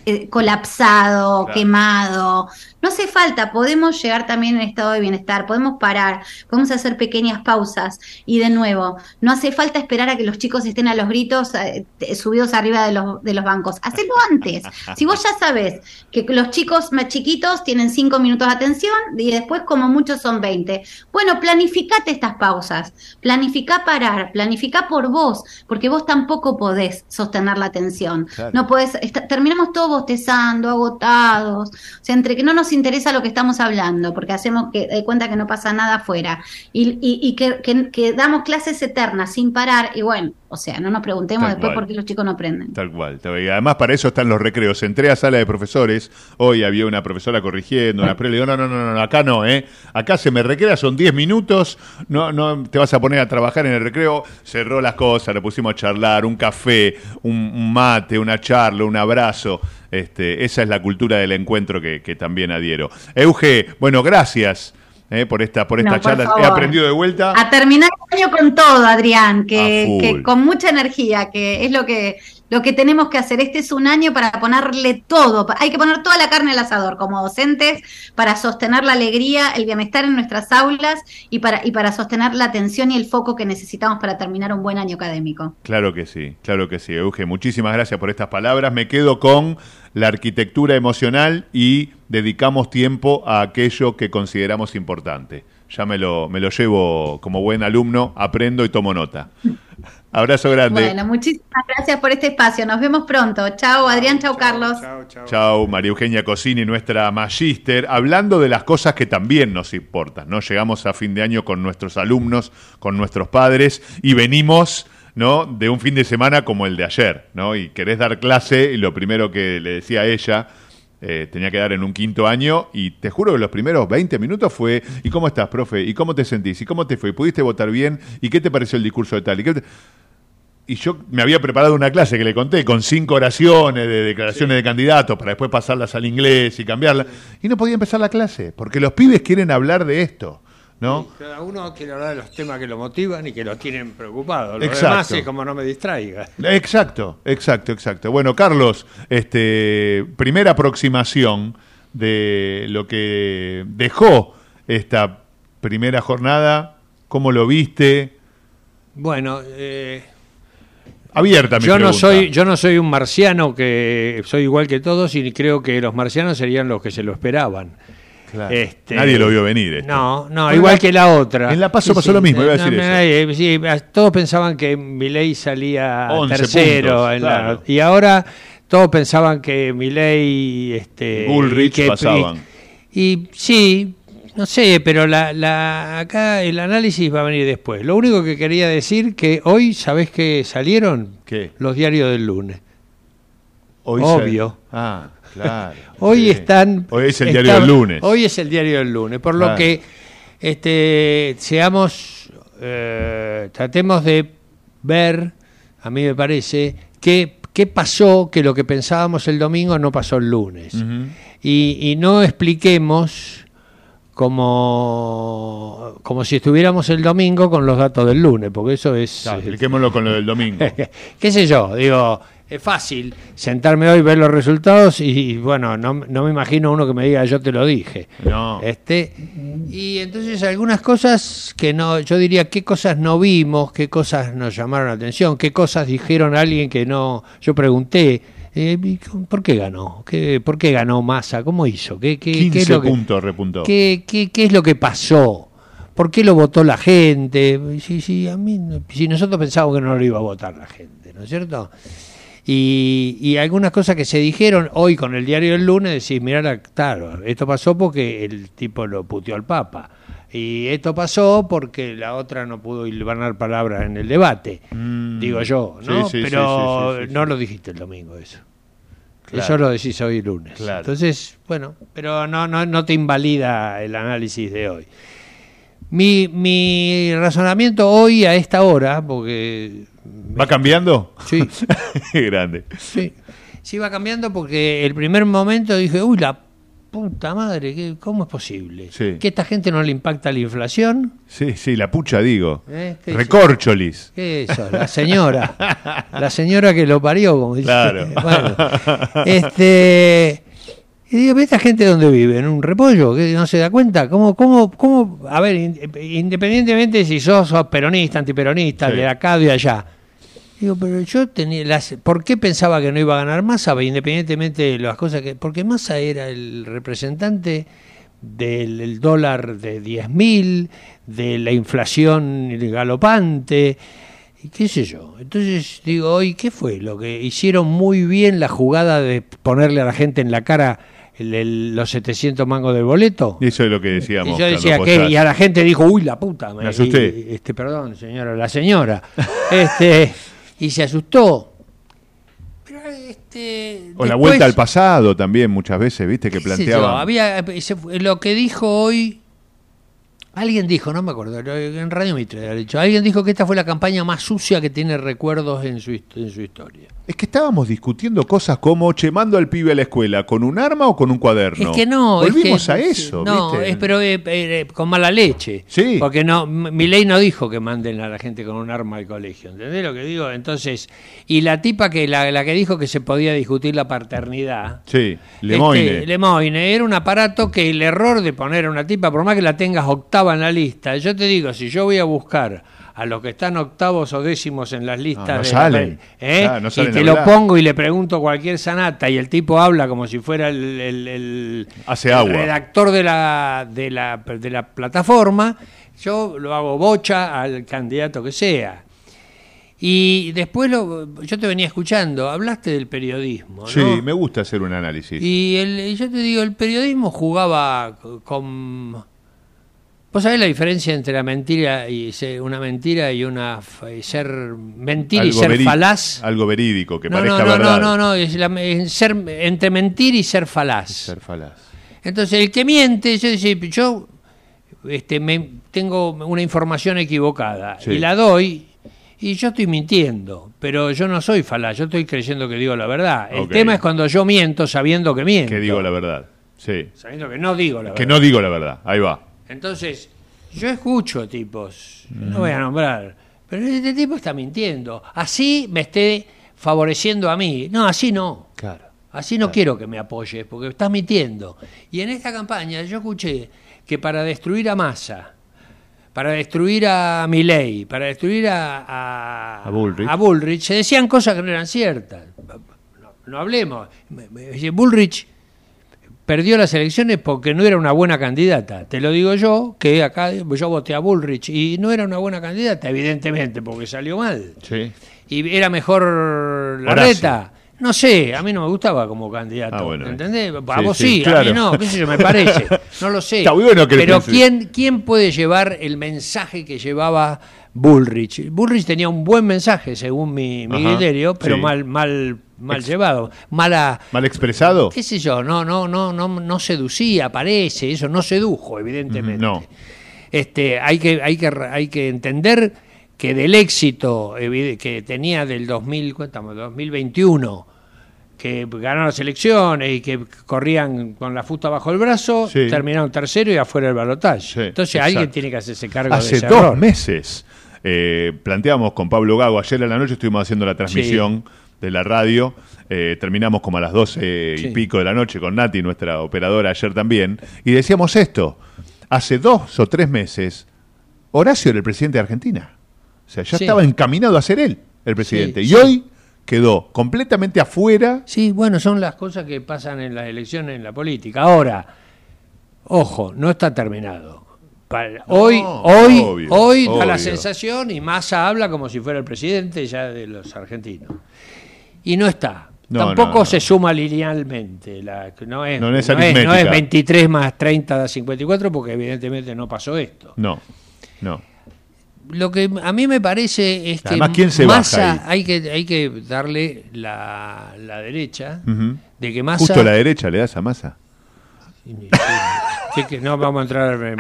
eh, colapsado, quemado. No hace falta, podemos llegar también en estado de bienestar, podemos parar, podemos hacer pequeñas pausas y de nuevo, no hace falta esperar a que los chicos estén a los gritos eh, subidos arriba de los, de los bancos. Hacelo antes. Si vos ya sabes que los chicos más chiquitos tienen cinco minutos de atención y después como muchos son 20. Bueno, planificate estas pausas, planifica parar, planifica por vos, porque vos tampoco podés sostener la atención. No podés, terminamos todos bostezando, agotados, o sea, entre que no nos interesa lo que estamos hablando, porque hacemos que de cuenta que no pasa nada afuera, y, y, que, que, damos clases eternas sin parar, y bueno, o sea, no nos preguntemos después por qué los chicos no aprenden. Tal cual. Y además para eso están los recreos. Entré a sala de profesores, hoy había una profesora corrigiendo, una pre, le digo, no, no, no, no, acá no, ¿eh? Acá se me recrea, son 10 minutos, no, no te vas a poner a trabajar en el recreo, cerró las cosas, le pusimos a charlar, un café, un, mate, una charla, un abrazo. Este, esa es la cultura del encuentro que, que también adhiero. Euge, bueno, gracias. Eh, por esta, por esta charla. He aprendido de vuelta. A terminar el año con todo, Adrián, que, con mucha energía, que es lo que, lo que tenemos que hacer. Este es un año para ponerle todo. Hay que poner toda la carne al asador como docentes para sostener la alegría, el bienestar en nuestras aulas y para, y para sostener la atención y el foco que necesitamos para terminar un buen año académico. Claro que sí, claro que sí. Euge, muchísimas gracias por estas palabras. Me quedo con la arquitectura emocional y dedicamos tiempo a aquello que consideramos importante. Ya me lo, me lo llevo como buen alumno, aprendo y tomo nota. Abrazo grande. Bueno, muchísimas gracias por este espacio. Nos vemos pronto. Chao, Adrián. Chao, Carlos. Chao, chao. María Eugenia Cosini, nuestra magíster, hablando de las cosas que también nos importan. ¿no? Llegamos a fin de año con nuestros alumnos, con nuestros padres y venimos ¿no? de un fin de semana como el de ayer, ¿no? Y querés dar clase y lo primero que le decía a ella Eh, tenía que dar en un quinto año y te juro que los primeros 20 minutos fue ¿y cómo estás, profe? ¿Y cómo te sentís? ¿Y cómo te fue? ¿Pudiste votar bien? ¿Y qué te pareció el discurso de tal? ¿Y, y yo me había preparado una clase que le conté con cinco oraciones de declaraciones de candidatos para después pasarlas al inglés y cambiarlas. Y no podía empezar la clase, porque los pibes quieren hablar de esto. ¿No? cada uno quiere hablar de los temas que lo motivan y que lo tienen preocupado. Lo exacto. demás es como no me distraiga. Exacto, exacto, exacto. Bueno, Carlos, este, primera aproximación de lo que dejó esta primera jornada, ¿cómo lo viste? Bueno, eh, abierta yo no soy yo no soy un marciano que soy igual que todos y creo que los marcianos serían los que se lo esperaban este, Nadie lo vio venir. No, no, igual que la otra. En La Paso pasó lo mismo, iba a decir eso. todos pensaban que Milei salía tercero. y ahora todos pensaban que Milei... Este, Bullrich pasaban. Y, sí, no sé, pero la, la, acá el análisis va a venir después. Lo único que quería decir que hoy, ¿sabés qué salieron? ¿Qué? Los diarios del lunes. Hoy Obvio. Ah. Claro. hoy están. Hoy es el diario del lunes. Hoy es el diario del lunes. Por lo que este, seamos. Eh, tratemos de ver, a mí me parece, qué, qué pasó que lo que pensábamos el domingo no pasó el lunes. y, no expliquemos como, como si estuviéramos el domingo con los datos del lunes, porque eso es... expliquémoslo con lo del domingo. ¿Qué sé yo? Digo, es fácil sentarme hoy, ver los resultados y, bueno, no, no, me imagino uno que me diga yo te lo dije. No. Este, y entonces algunas cosas que no, yo diría qué cosas no vimos, qué cosas nos llamaron la atención, qué cosas dijeron a alguien que no, yo pregunté. Eh, ¿Por qué ganó? ¿Qué, ¿Por qué ganó Massa? ¿Cómo hizo? ¿Qué, qué, 15 qué es lo puntos repuntó. ¿qué, qué, qué es lo que pasó? ¿Por qué lo votó la gente? Si, si, a mí, si nosotros pensábamos que no lo iba a votar la gente, ¿no es cierto? Y, algunas cosas que se dijeron hoy con el diario del lunes, decís, mirá, claro, esto pasó porque el tipo lo puteó al Papa. Y esto pasó porque la otra no pudo ganar palabras en el debate, mm. digo yo, ¿no? pero no lo dijiste el domingo eso. Eso lo decís hoy lunes. Entonces, bueno, pero no, no, no te invalida el análisis de hoy. Mi, mi razonamiento hoy a esta hora, porque ¿Va cambiando? Sí. Grande. Sí. Sí, va cambiando porque el primer momento dije, uy, la puta madre, ¿cómo es posible? ¿Que esta gente no le impacta la inflación? Sí, sí, la pucha digo. ¿Eh? Recorcholis. ¿Qué es eso? La señora. la señora que lo parió, como dice. Claro. Bueno, este... Y digo, ¿esta gente dónde vive? ¿En un repollo? ¿Que no se da cuenta? ¿Cómo, cómo, cómo? A ver, independientemente si sos, peronista, antiperonista, de acá, de allá, Digo, pero yo tenía las, ¿por qué pensaba que no iba a ganar Massa? Independientemente de las cosas que... Porque Massa era el representante del dólar de 10.000, de la inflación galopante, y qué sé yo. Entonces digo, hoy, ¿qué fue? Lo que hicieron muy bien la jugada de ponerle a la gente en la cara los 700 mangos del boleto. Y eso es lo que decíamos. Y yo decía que, y a la gente dijo, uy, la puta. Me, asusté. este, perdón, señora, la señora. este y se asustó. Pero este, o la vuelta al pasado también muchas veces, viste, que planteaba. Había, lo que dijo hoy Alguien dijo, no me acuerdo, en Radio Mitre, ha dicho, alguien dijo que esta fue la campaña más sucia que tiene recuerdos en su, en su historia. Es que estábamos discutiendo cosas como, che, mando al pibe a la escuela, ¿con un arma o con un cuaderno? Es que no. Volvimos a eso, No, es, pero eh, eh, con mala leche. Sí. Porque no, mi ley no dijo que manden a la gente con un arma al colegio, ¿entendés lo que digo? Entonces, y la tipa que, la, la que dijo que se podía discutir la paternidad. Sí, Lemoine. Este, Lemoine, era un aparato que el error de poner a una tipa, por más que la tengas octava en la lista. Yo te digo, si yo voy a buscar a los que están octavos o décimos en las listas de ¿eh? y te lo pongo y le pregunto cualquier sanata y el tipo habla como si fuera el, redactor de la, de, la, de la plataforma, yo lo hago bocha al candidato que sea. Y después lo, yo te venía escuchando, hablaste del periodismo. Sí, me gusta hacer un análisis. Y, el, y yo te digo, el periodismo jugaba con ¿Vos sabés la diferencia entre la mentira y una mentira y una ser mentir y ser falaz? Algo verídico que no, parezca no, no, verdad. No, no, no, ser entre mentir y ser falaz. Ser falaz. Entonces el que miente, yo yo este, me, tengo una información equivocada y la doy y yo estoy mintiendo, pero yo no soy falaz, yo estoy creyendo que digo la verdad. El tema es cuando yo miento sabiendo que miento. Que digo la verdad, sí. Sabiendo que no digo la verdad. Que no digo la verdad, ahí va. Entonces, yo escucho tipos, no voy a mm. nombrar, pero este tipo está mintiendo. Así me esté favoreciendo a mí. No, así no. Claro. Así no quiero que me apoyes, porque estás mintiendo. Y en esta campaña yo escuché que para destruir a Massa, para destruir a Milley, para destruir a, a, Bullrich. a, Bullrich. se decían cosas que no eran ciertas. No, hablemos. Bullrich perdió las elecciones porque no era una buena candidata. Te lo digo yo, que acá yo voté a Bullrich y no era una buena candidata, evidentemente, porque salió mal. Sí. Y era mejor la reta. No sé, a mí no me gustaba como candidato. Ah, ¿Entendés? A vos sí, a mí no, qué sé yo, me parece. No lo sé. Está bueno que Pero ¿quién, ¿quién puede llevar el mensaje que llevaba Bullrich? Bullrich tenía un buen mensaje, según mi, mi criterio, pero mal, mal mal llevado, mala mal expresado. ¿Qué sé yo? No, no, no, no, no seducía, parece, eso no sedujo, evidentemente. No. Este, hay que, hay que, hay que entender que del éxito que tenía del 2000, 2021, que ganaron las elecciones y que corrían con la fusta bajo el brazo, terminaron tercero y afuera del balotaje. Entonces alguien tiene que hacerse cargo Hace de ese dos meses eh, planteamos con Pablo Gago, ayer en la noche estuvimos haciendo la transmisión de la radio. Eh, terminamos como a las doce y pico de la noche con Nati, nuestra operadora, ayer también. Y decíamos esto: hace dos o tres meses, Horacio era el presidente de Argentina. O sea, ya estaba encaminado a ser él el presidente. y hoy quedó completamente afuera. Sí, bueno, son las cosas que pasan en las elecciones, en la política. Ahora, ojo, no está terminado. Hoy, hoy, hoy da la sensación y Massa habla como si fuera el presidente ya de los argentinos y no está. Tampoco se suma linealmente. La, no, es, no, es, 23 más 30 da 54 porque evidentemente no pasó esto. No, no. Lo que a mí me parece es que Massa hay que hay que darle la, la derecha de que Massa justo la derecha le das a Massa que, no vamos a entrar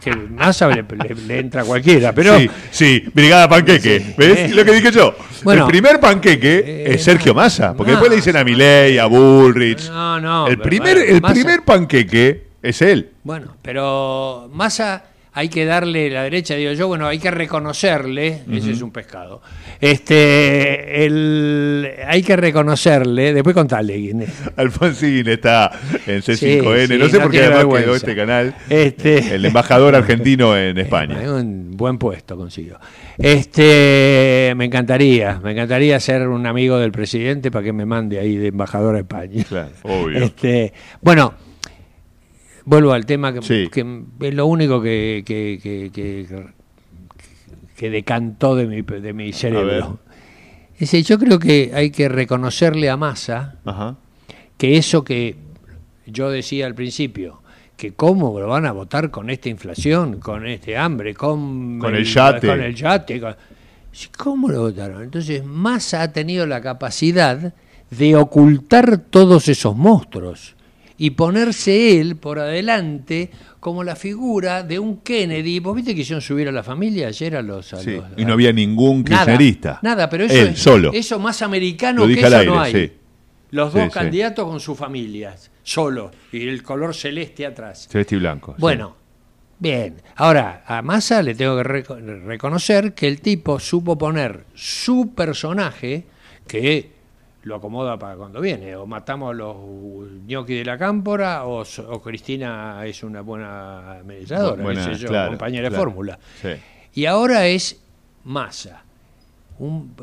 que Massa le, entra a cualquiera pero sí, sí brigada panqueque ¿ves eh, lo que dije yo? el primer panqueque eh, es Sergio Massa porque después le dicen a Milei a Bullrich. No no el primer el primer panqueque es él. Bueno pero Massa hay que darle la derecha, digo yo, bueno, hay que reconocerle, ese es un pescado. Este, el, hay que reconocerle, después contale quién es. Alfonsín está en C5N, no sé por qué además quedó este canal. Este, el embajador argentino en España. un buen puesto consigo. Este, me encantaría, me encantaría ser un amigo del presidente para que me mande ahí de embajador a España. Claro, obvio. Este, bueno, vuelvo al tema que, es lo único que, que, que, decantó de mi, de mi cerebro. yo creo que hay que reconocerle a Massa que eso que yo decía al principio, que cómo lo van a votar con esta inflación, con este hambre, con, con el, yate. Con el yate ¿Cómo lo votaron? Entonces, Massa ha tenido la capacidad de ocultar todos esos monstruos y ponerse él por adelante como la figura de un Kennedy. ¿Vos viste que hicieron subir a la familia ayer a los... sí, y no había ningún kirchnerista. Nada, pero eso, solo. eso más americano que eso no hay. Los dos candidatos con sus familias, solo, y el color celeste atrás. Celeste y blanco. Bueno, bien. Ahora, a Massa le tengo que reconocer que el tipo supo poner su personaje, que lo acomoda para cuando viene. O matamos a los ñoquis de la cámpora, o, Cristina es una buena administradora, yo, compañera de fórmula. Y ahora es masa.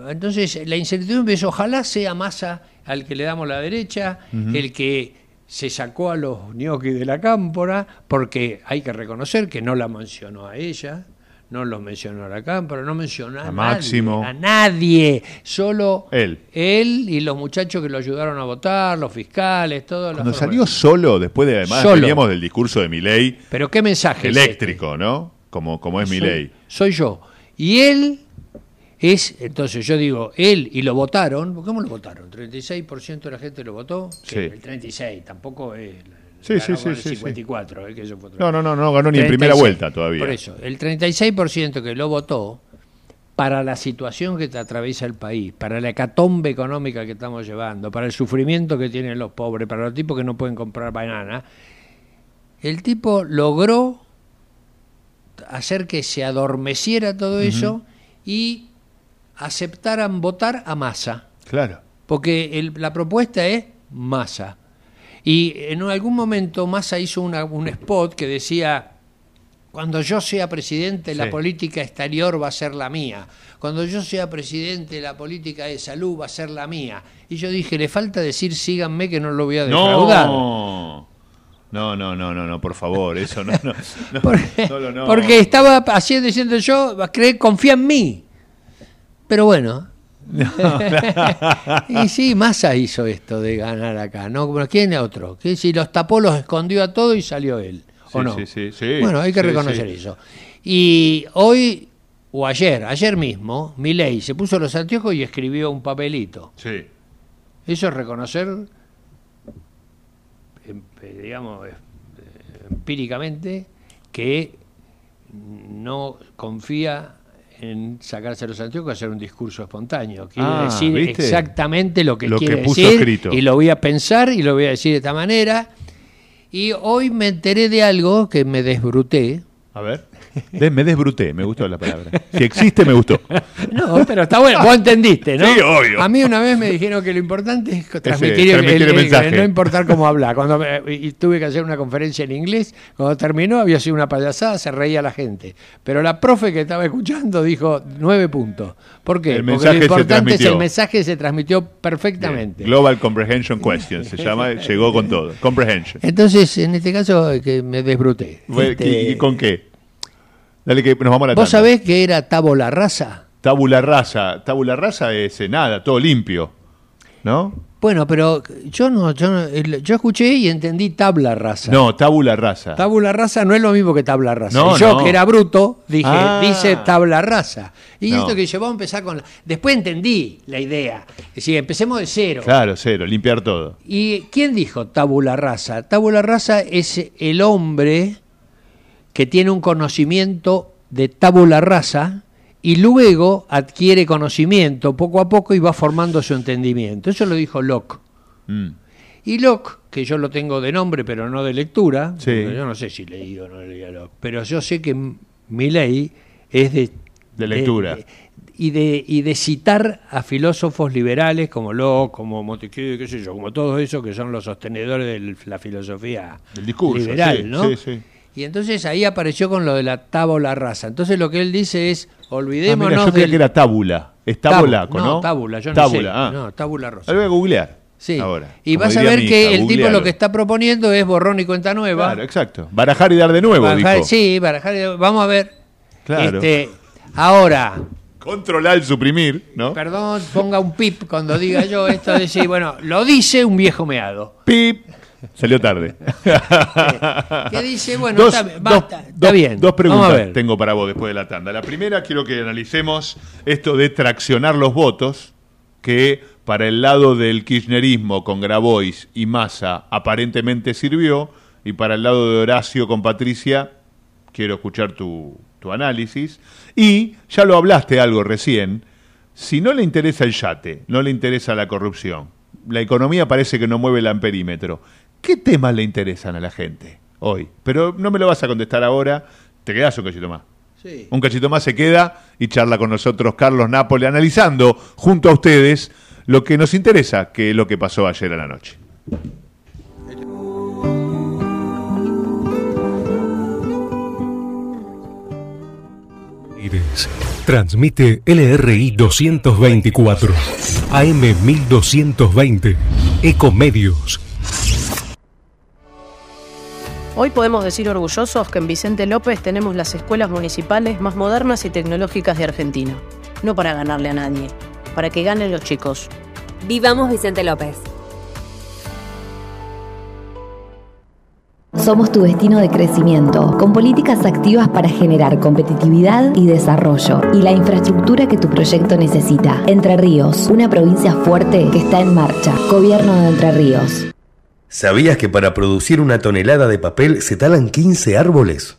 entonces, la incertidumbre es ojalá sea masa al que le damos la derecha, el que se sacó a los ñoquis de la cámpora, porque hay que reconocer que no la mencionó a ella, no lo mencionó la Cámpora, no mencionó a, a Máximo. a nadie, solo él. Él y los muchachos que lo ayudaron a votar, los fiscales, todo. Cuando salió solo, después de además veníamos del discurso de Milei. Pero qué mensaje. Eléctrico, ¿no? Como, como es Milei. Soy yo. Y él es, entonces yo digo, él y lo votaron, ¿cómo lo votaron? ¿36% de la gente lo votó? Sí. El 36, tampoco es... Sí, sí, sí, 54, sí. que eso fue no, no, no, no ganó ni en primera vuelta todavía. Por eso, el 36% que lo votó, para la situación que te atraviesa el país, para la hecatombe económica que estamos llevando, para el sufrimiento que tienen los pobres, para los tipos que no pueden comprar banana, el tipo logró hacer que se adormeciera todo eso y aceptaran votar a masa. Claro. Porque la propuesta es masa. Y en algún momento Massa hizo un spot que decía, cuando yo sea presidente la política exterior va a ser la mía, cuando yo sea presidente la política de salud va a ser la mía. Y yo dije, le falta decir síganme que no lo voy a defraudar. No. No, no, no, no, no, por favor, eso no, no, porque, estaba así diciendo yo, confía en mí. Pero bueno. y sí, Massa hizo esto de ganar acá, ¿no? ¿Quién es otro? Que si los tapó, los escondió a todo y salió él. ¿O no? Sí, sí, sí. Bueno, hay que reconocer eso. Y hoy, o ayer, ayer mismo, Milei se puso los anteojos y escribió un papelito. Sí. Eso es reconocer, em, eh, digamos, eh, empíricamente, que no confía en sacarse los anteojos hacer un discurso espontáneo. Quiere Ah, decir ¿viste? exactamente lo que Lo quiere que puso decir escrito. y lo voy a pensar y lo voy a decir de esta manera. Y hoy me enteré de algo que me desbruté. A ver. Me desbruté, me gustó la palabra. Si existe, me gustó. No, pero está bueno, vos entendiste, ¿no? Sí, obvio. A mí una vez me dijeron que lo importante es transmitir, transmitir el, el el- mensaje. no importar cómo hablar. Cuando me- y tuve que hacer una conferencia en inglés, cuando terminó había sido una payasada, se reía la gente. Pero la profe que estaba escuchando dijo nueve puntos. ¿Por qué? El Porque lo se importante es el mensaje se transmitió perfectamente. Global Comprehension Question se llama, llegó con todo. Comprehension. Entonces, en este caso, que me desbruté. Este, ¿Y con qué? Dale que nos vamos a la ¿Vos tanda. sabés que era tabula rasa? Tabula rasa. Tabula rasa es eh, nada, todo limpio. ¿No? Bueno, pero yo no, yo, no- yo escuché y entendí tabla rasa. No, tabula rasa. Tabula rasa no es lo mismo que tabla rasa. No, yo, no. que era bruto, dije, Ah. dice tabla rasa. Y esto que yo, vamos a empezar con... la- Después entendí la idea. Es decir, empecemos de cero. Claro, cero, limpiar todo. ¿Y quién dijo tabula rasa? Tabula rasa es el hombre que tiene un conocimiento de tabula rasa y luego adquiere conocimiento poco a poco y va formando su entendimiento. Eso lo dijo Locke. Mm. Y Locke, que yo lo tengo de nombre pero no de lectura, Sí. yo no sé si leí o no leí a Locke, pero yo sé que mi ley es de, De lectura. de- y, de, y de citar a filósofos liberales como Locke, como Montesquieu, qué sé yo, como todos esos que son los sostenedores de la filosofía Del discurso. liberal, sí, ¿no? sí. Y entonces ahí apareció con lo de la tábula rasa. Entonces lo que él dice es, Ah, olvidémonos mira, yo creía del- que era tábula. Es tabulaco, ¿no? No, tábula, yo no tábula, sé. ah. No, tábula rosa. Lo voy a googlear. Sí. Ahora. y vas a ver que hija, el tipo lo que está proponiendo es borrón y cuenta nueva. Claro, exacto. Barajar y dar de nuevo, Barajar- dijo. sí, barajar y- vamos a ver. Claro. Este, ahora, Controlar, suprimir, ¿no? perdón, ponga un pip cuando diga yo esto de decir, bueno, lo dice un viejo meado. Pip. Salió tarde. Que dice, bueno, Dos- está, bien, dos- basta, está dos- bien. Dos preguntas tengo para vos después de la tanda. La primera, quiero que analicemos esto de traccionar los votos, que para el lado del kirchnerismo con Grabois y Massa aparentemente sirvió, y para el lado de Horacio con Patricia, quiero escuchar tu, tu análisis. Y ya lo hablaste algo recién, si no le interesa el yate, no le interesa la corrupción, la economía parece que no mueve el amperímetro, ¿qué temas le interesan a la gente hoy? Pero no me lo vas a contestar ahora, te quedás un cachito más. Sí. Un cachito más se queda y charla con nosotros Carlos Nápoli analizando junto a ustedes lo que nos interesa, que es lo que pasó ayer a la noche. Transmite LRI 224, AM 1220, Ecomedios. Hoy podemos decir orgullosos que en Vicente López tenemos las escuelas municipales más modernas y tecnológicas de Argentina. No para ganarle a nadie, para que ganen los chicos. Vivamos Vicente López. Somos tu destino de crecimiento, con políticas activas para generar competitividad y desarrollo y la infraestructura que tu proyecto necesita. Entre Ríos, una provincia fuerte que está en marcha. Gobierno de Entre Ríos. ¿Sabías que para producir una tonelada de papel se talan 15 árboles?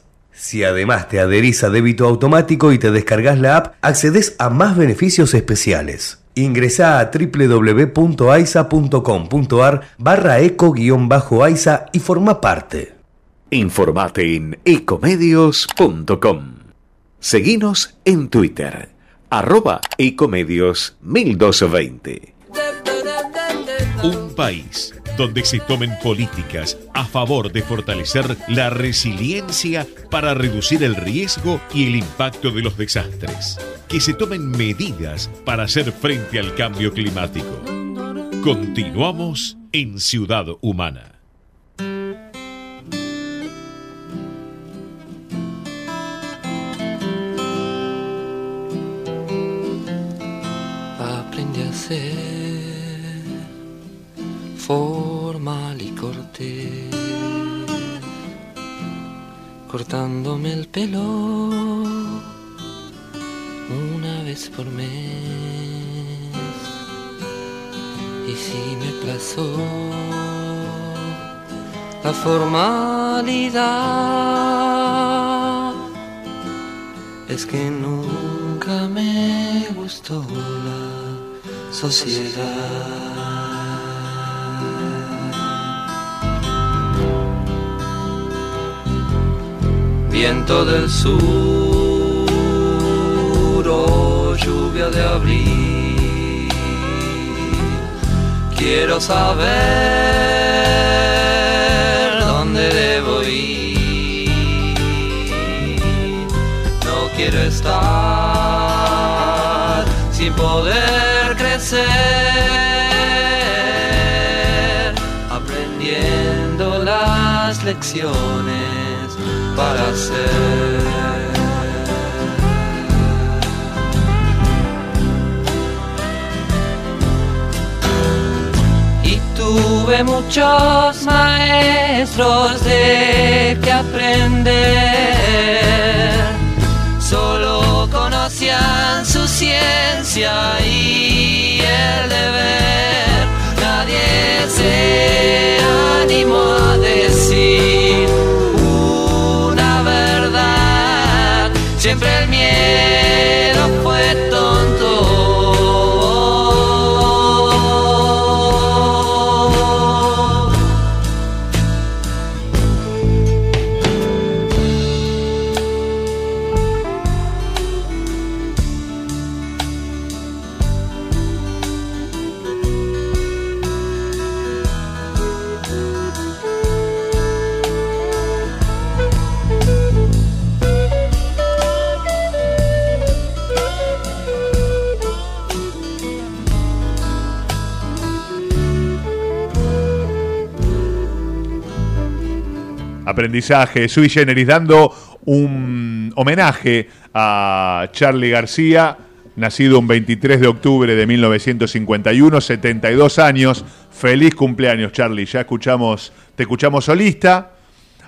Si además te adherís a débito automático y te descargas la app, accedes a más beneficios especiales. Ingresa a www.aisa.com.ar barra eco-aisa y forma parte. Informate en ecomedios.com. Seguinos en Twitter, arroba ecomedios 1220. Un país donde se tomen políticas a favor de fortalecer la resiliencia para reducir el riesgo y el impacto de los desastres. Que se tomen medidas para hacer frente al cambio climático. Continuamos en Ciudad Humana. Sur o lluvia de abril. Quiero saber dónde debo ir. No quiero estar sin poder crecer, aprendiendo las lecciones para ser. Tuve muchos maestros de que aprender. Solo conocían su ciencia y el deber. Nadie se animó aprendizaje sui generis, dando un homenaje a Charlie García, nacido un 23 de octubre de 1951, 72 años. Feliz cumpleaños, Charlie. Ya escuchamos, te escuchamos solista,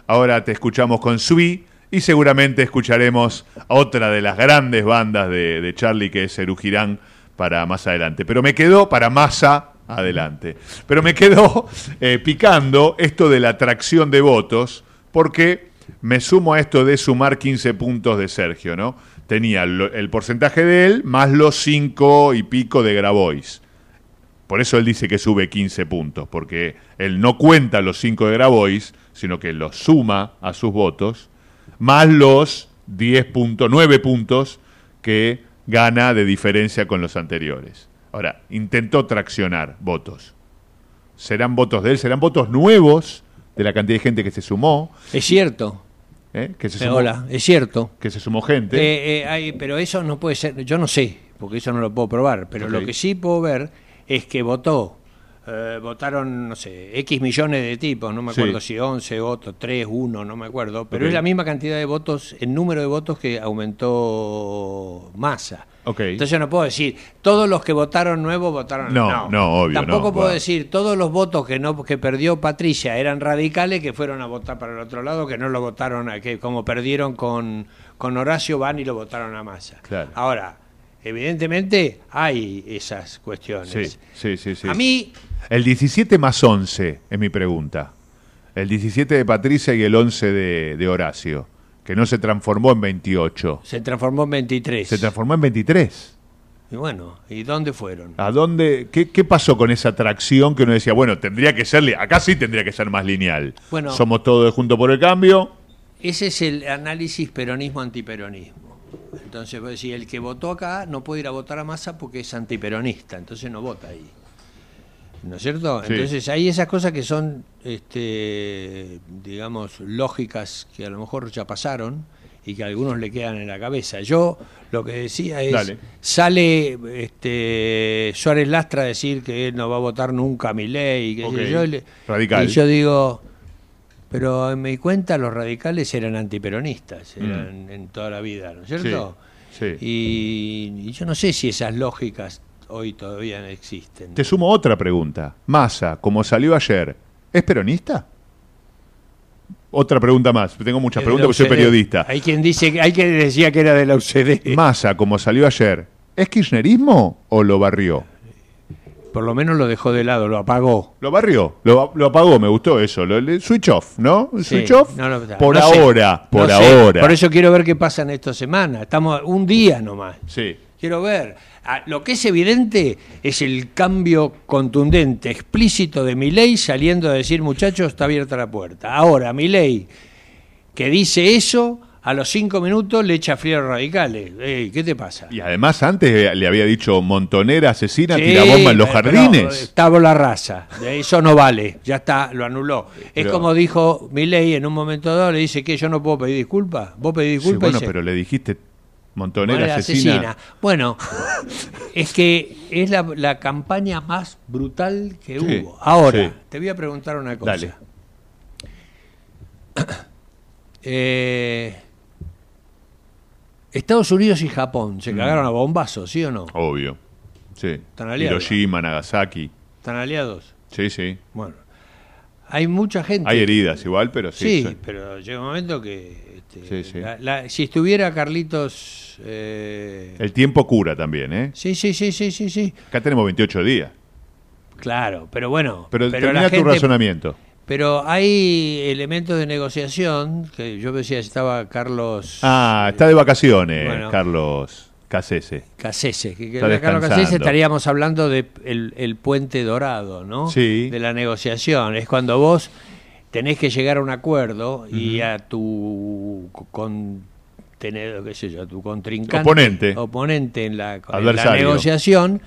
ahora te escuchamos con Sui y seguramente escucharemos a otra de las grandes bandas de, Charlie, que es Girán, para más adelante. Pero me quedó para Massa adelante. Pero me quedó eh, picando esto de la atracción de votos porque me sumo a esto de sumar 15 puntos de Sergio, ¿no? Tenía el porcentaje de él más los 5 y pico de Grabois. Por eso él dice que sube 15 puntos, porque él no cuenta los 5 de Grabois, sino que los suma a sus votos más los 10 puntos, 9 puntos que gana de diferencia con los anteriores. Ahora, intentó traccionar votos. ¿Serán votos de él? ¿Serán votos nuevos de la cantidad de gente que se sumó? Es cierto. ¿Eh? Que se Eh, sumó, Hola, es cierto. Que se sumó gente. Eh, eh, hay- pero eso no puede ser, yo no sé, porque eso no lo puedo probar, pero lo que sí puedo ver es que votó, eh, votaron, no sé, X millones de tipos, no me Sí. acuerdo si 11 votos, 3, 1, no me acuerdo, pero es la misma cantidad de votos, el número de votos que aumentó Massa. Ok. Entonces no puedo decir, todos los que votaron nuevo votaron No, no, obvio, Tampoco no, puedo decir, todos los votos que no que perdió Patricia eran radicales que fueron a votar para el otro lado, que no lo votaron, que como perdieron con, con Horacio van y lo votaron a Massa. Claro. Ahora, evidentemente hay esas cuestiones. Sí, sí, sí. A mí, El 17 más 11 es mi pregunta. El 17 de Patricia y el 11 de, de Horacio, que no se transformó en 28. se transformó en 23. Se transformó en 23. y bueno, ¿y dónde fueron? ¿A dónde? Qué, qué pasó con esa atracción que uno decía, bueno, tendría que ser, acá sí tendría que ser más lineal. Bueno. Somos todos juntos por el cambio. Ese es el análisis peronismo-antiperonismo. Entonces, vos decís, el que votó acá no puede ir a votar a Massa porque es antiperonista, entonces no vota ahí. ¿No es cierto? Sí. Entonces hay esas cosas que son, este, digamos, lógicas que a lo mejor ya pasaron y que a algunos le quedan en la cabeza. Yo lo que decía es, Dale. sale este, Suárez Lastra a decir que él no va a votar nunca a mi ley, que yo, Radical. y yo digo, pero en mi cuenta los radicales eran antiperonistas, Mm. eran en toda la vida, ¿no es cierto? Sí. Y, y yo no sé si esas lógicas hoy todavía existen. Te sumo otra pregunta. Massa, como salió ayer, ¿es peronista? Otra pregunta más. Tengo muchas de preguntas porque soy periodista. Hay quien dice, que- hay quien decía que era de la UCD. Massa, como salió ayer, ¿es kirchnerismo o lo barrió? Por lo menos lo dejó de lado, lo apagó. Lo barrió, lo, lo apagó, me gustó eso. Lo- le- switch off, ¿no? Sí, Switch off. no, no, por no sé, ahora, por no sé. ahora. Por eso quiero ver qué pasa en esta semana. Estamos un día nomás. Sí. Quiero ver. Ah, Lo que es evidente es el cambio contundente, explícito de mi ley saliendo a decir, muchachos, está abierta la puerta. Ahora, mi ley que dice eso, a los cinco minutos le echa frío a los radicales. Ey, ¿Qué te pasa? Y además antes le había dicho montonera, asesina, Sí, tira bomba en los pero, jardines. eh, tabla rasa, de eso no vale, ya está, lo anuló. Es como dijo Milei en un momento dado, le dice que yo no puedo pedir disculpas. ¿Vos pedís Sí, disculpas? bueno, Dice, pero le dijiste montonera, "Bueno, asesina. asesina". Bueno, es que es la, la campaña más brutal que Sí, hubo. Ahora, sí. te voy a preguntar una cosa. Dale. Eh, Estados Unidos y Japón se Mm. cagaron a bombazos, ¿sí o no? Obvio. Sí. Están aliados. Hiroshima, Nagasaki. ¿Están aliados? Sí, sí. Bueno, hay mucha gente. Hay heridas igual, pero sí. Sí, sí. pero llega un momento que. este, Sí, sí. la- la- si estuviera Carlitos. Eh, El tiempo cura también, ¿eh? sí, sí, sí, sí, sí, sí. Acá tenemos 28 días. Claro, pero bueno. Pero, termina tu gente- razonamiento. Pero hay elementos de negociación que yo decía estaba Carlos Ah, está de vacaciones, Bueno. Carlos Casese. Casese, que, que Está de Carlos. Casese estaríamos hablando de el, el puente dorado, ¿no? Sí. De la negociación. Es cuando vos tenés que llegar a un acuerdo y a tu contenedor, qué sé yo, tu contrincante, Oponente. oponente en la, en la negociación,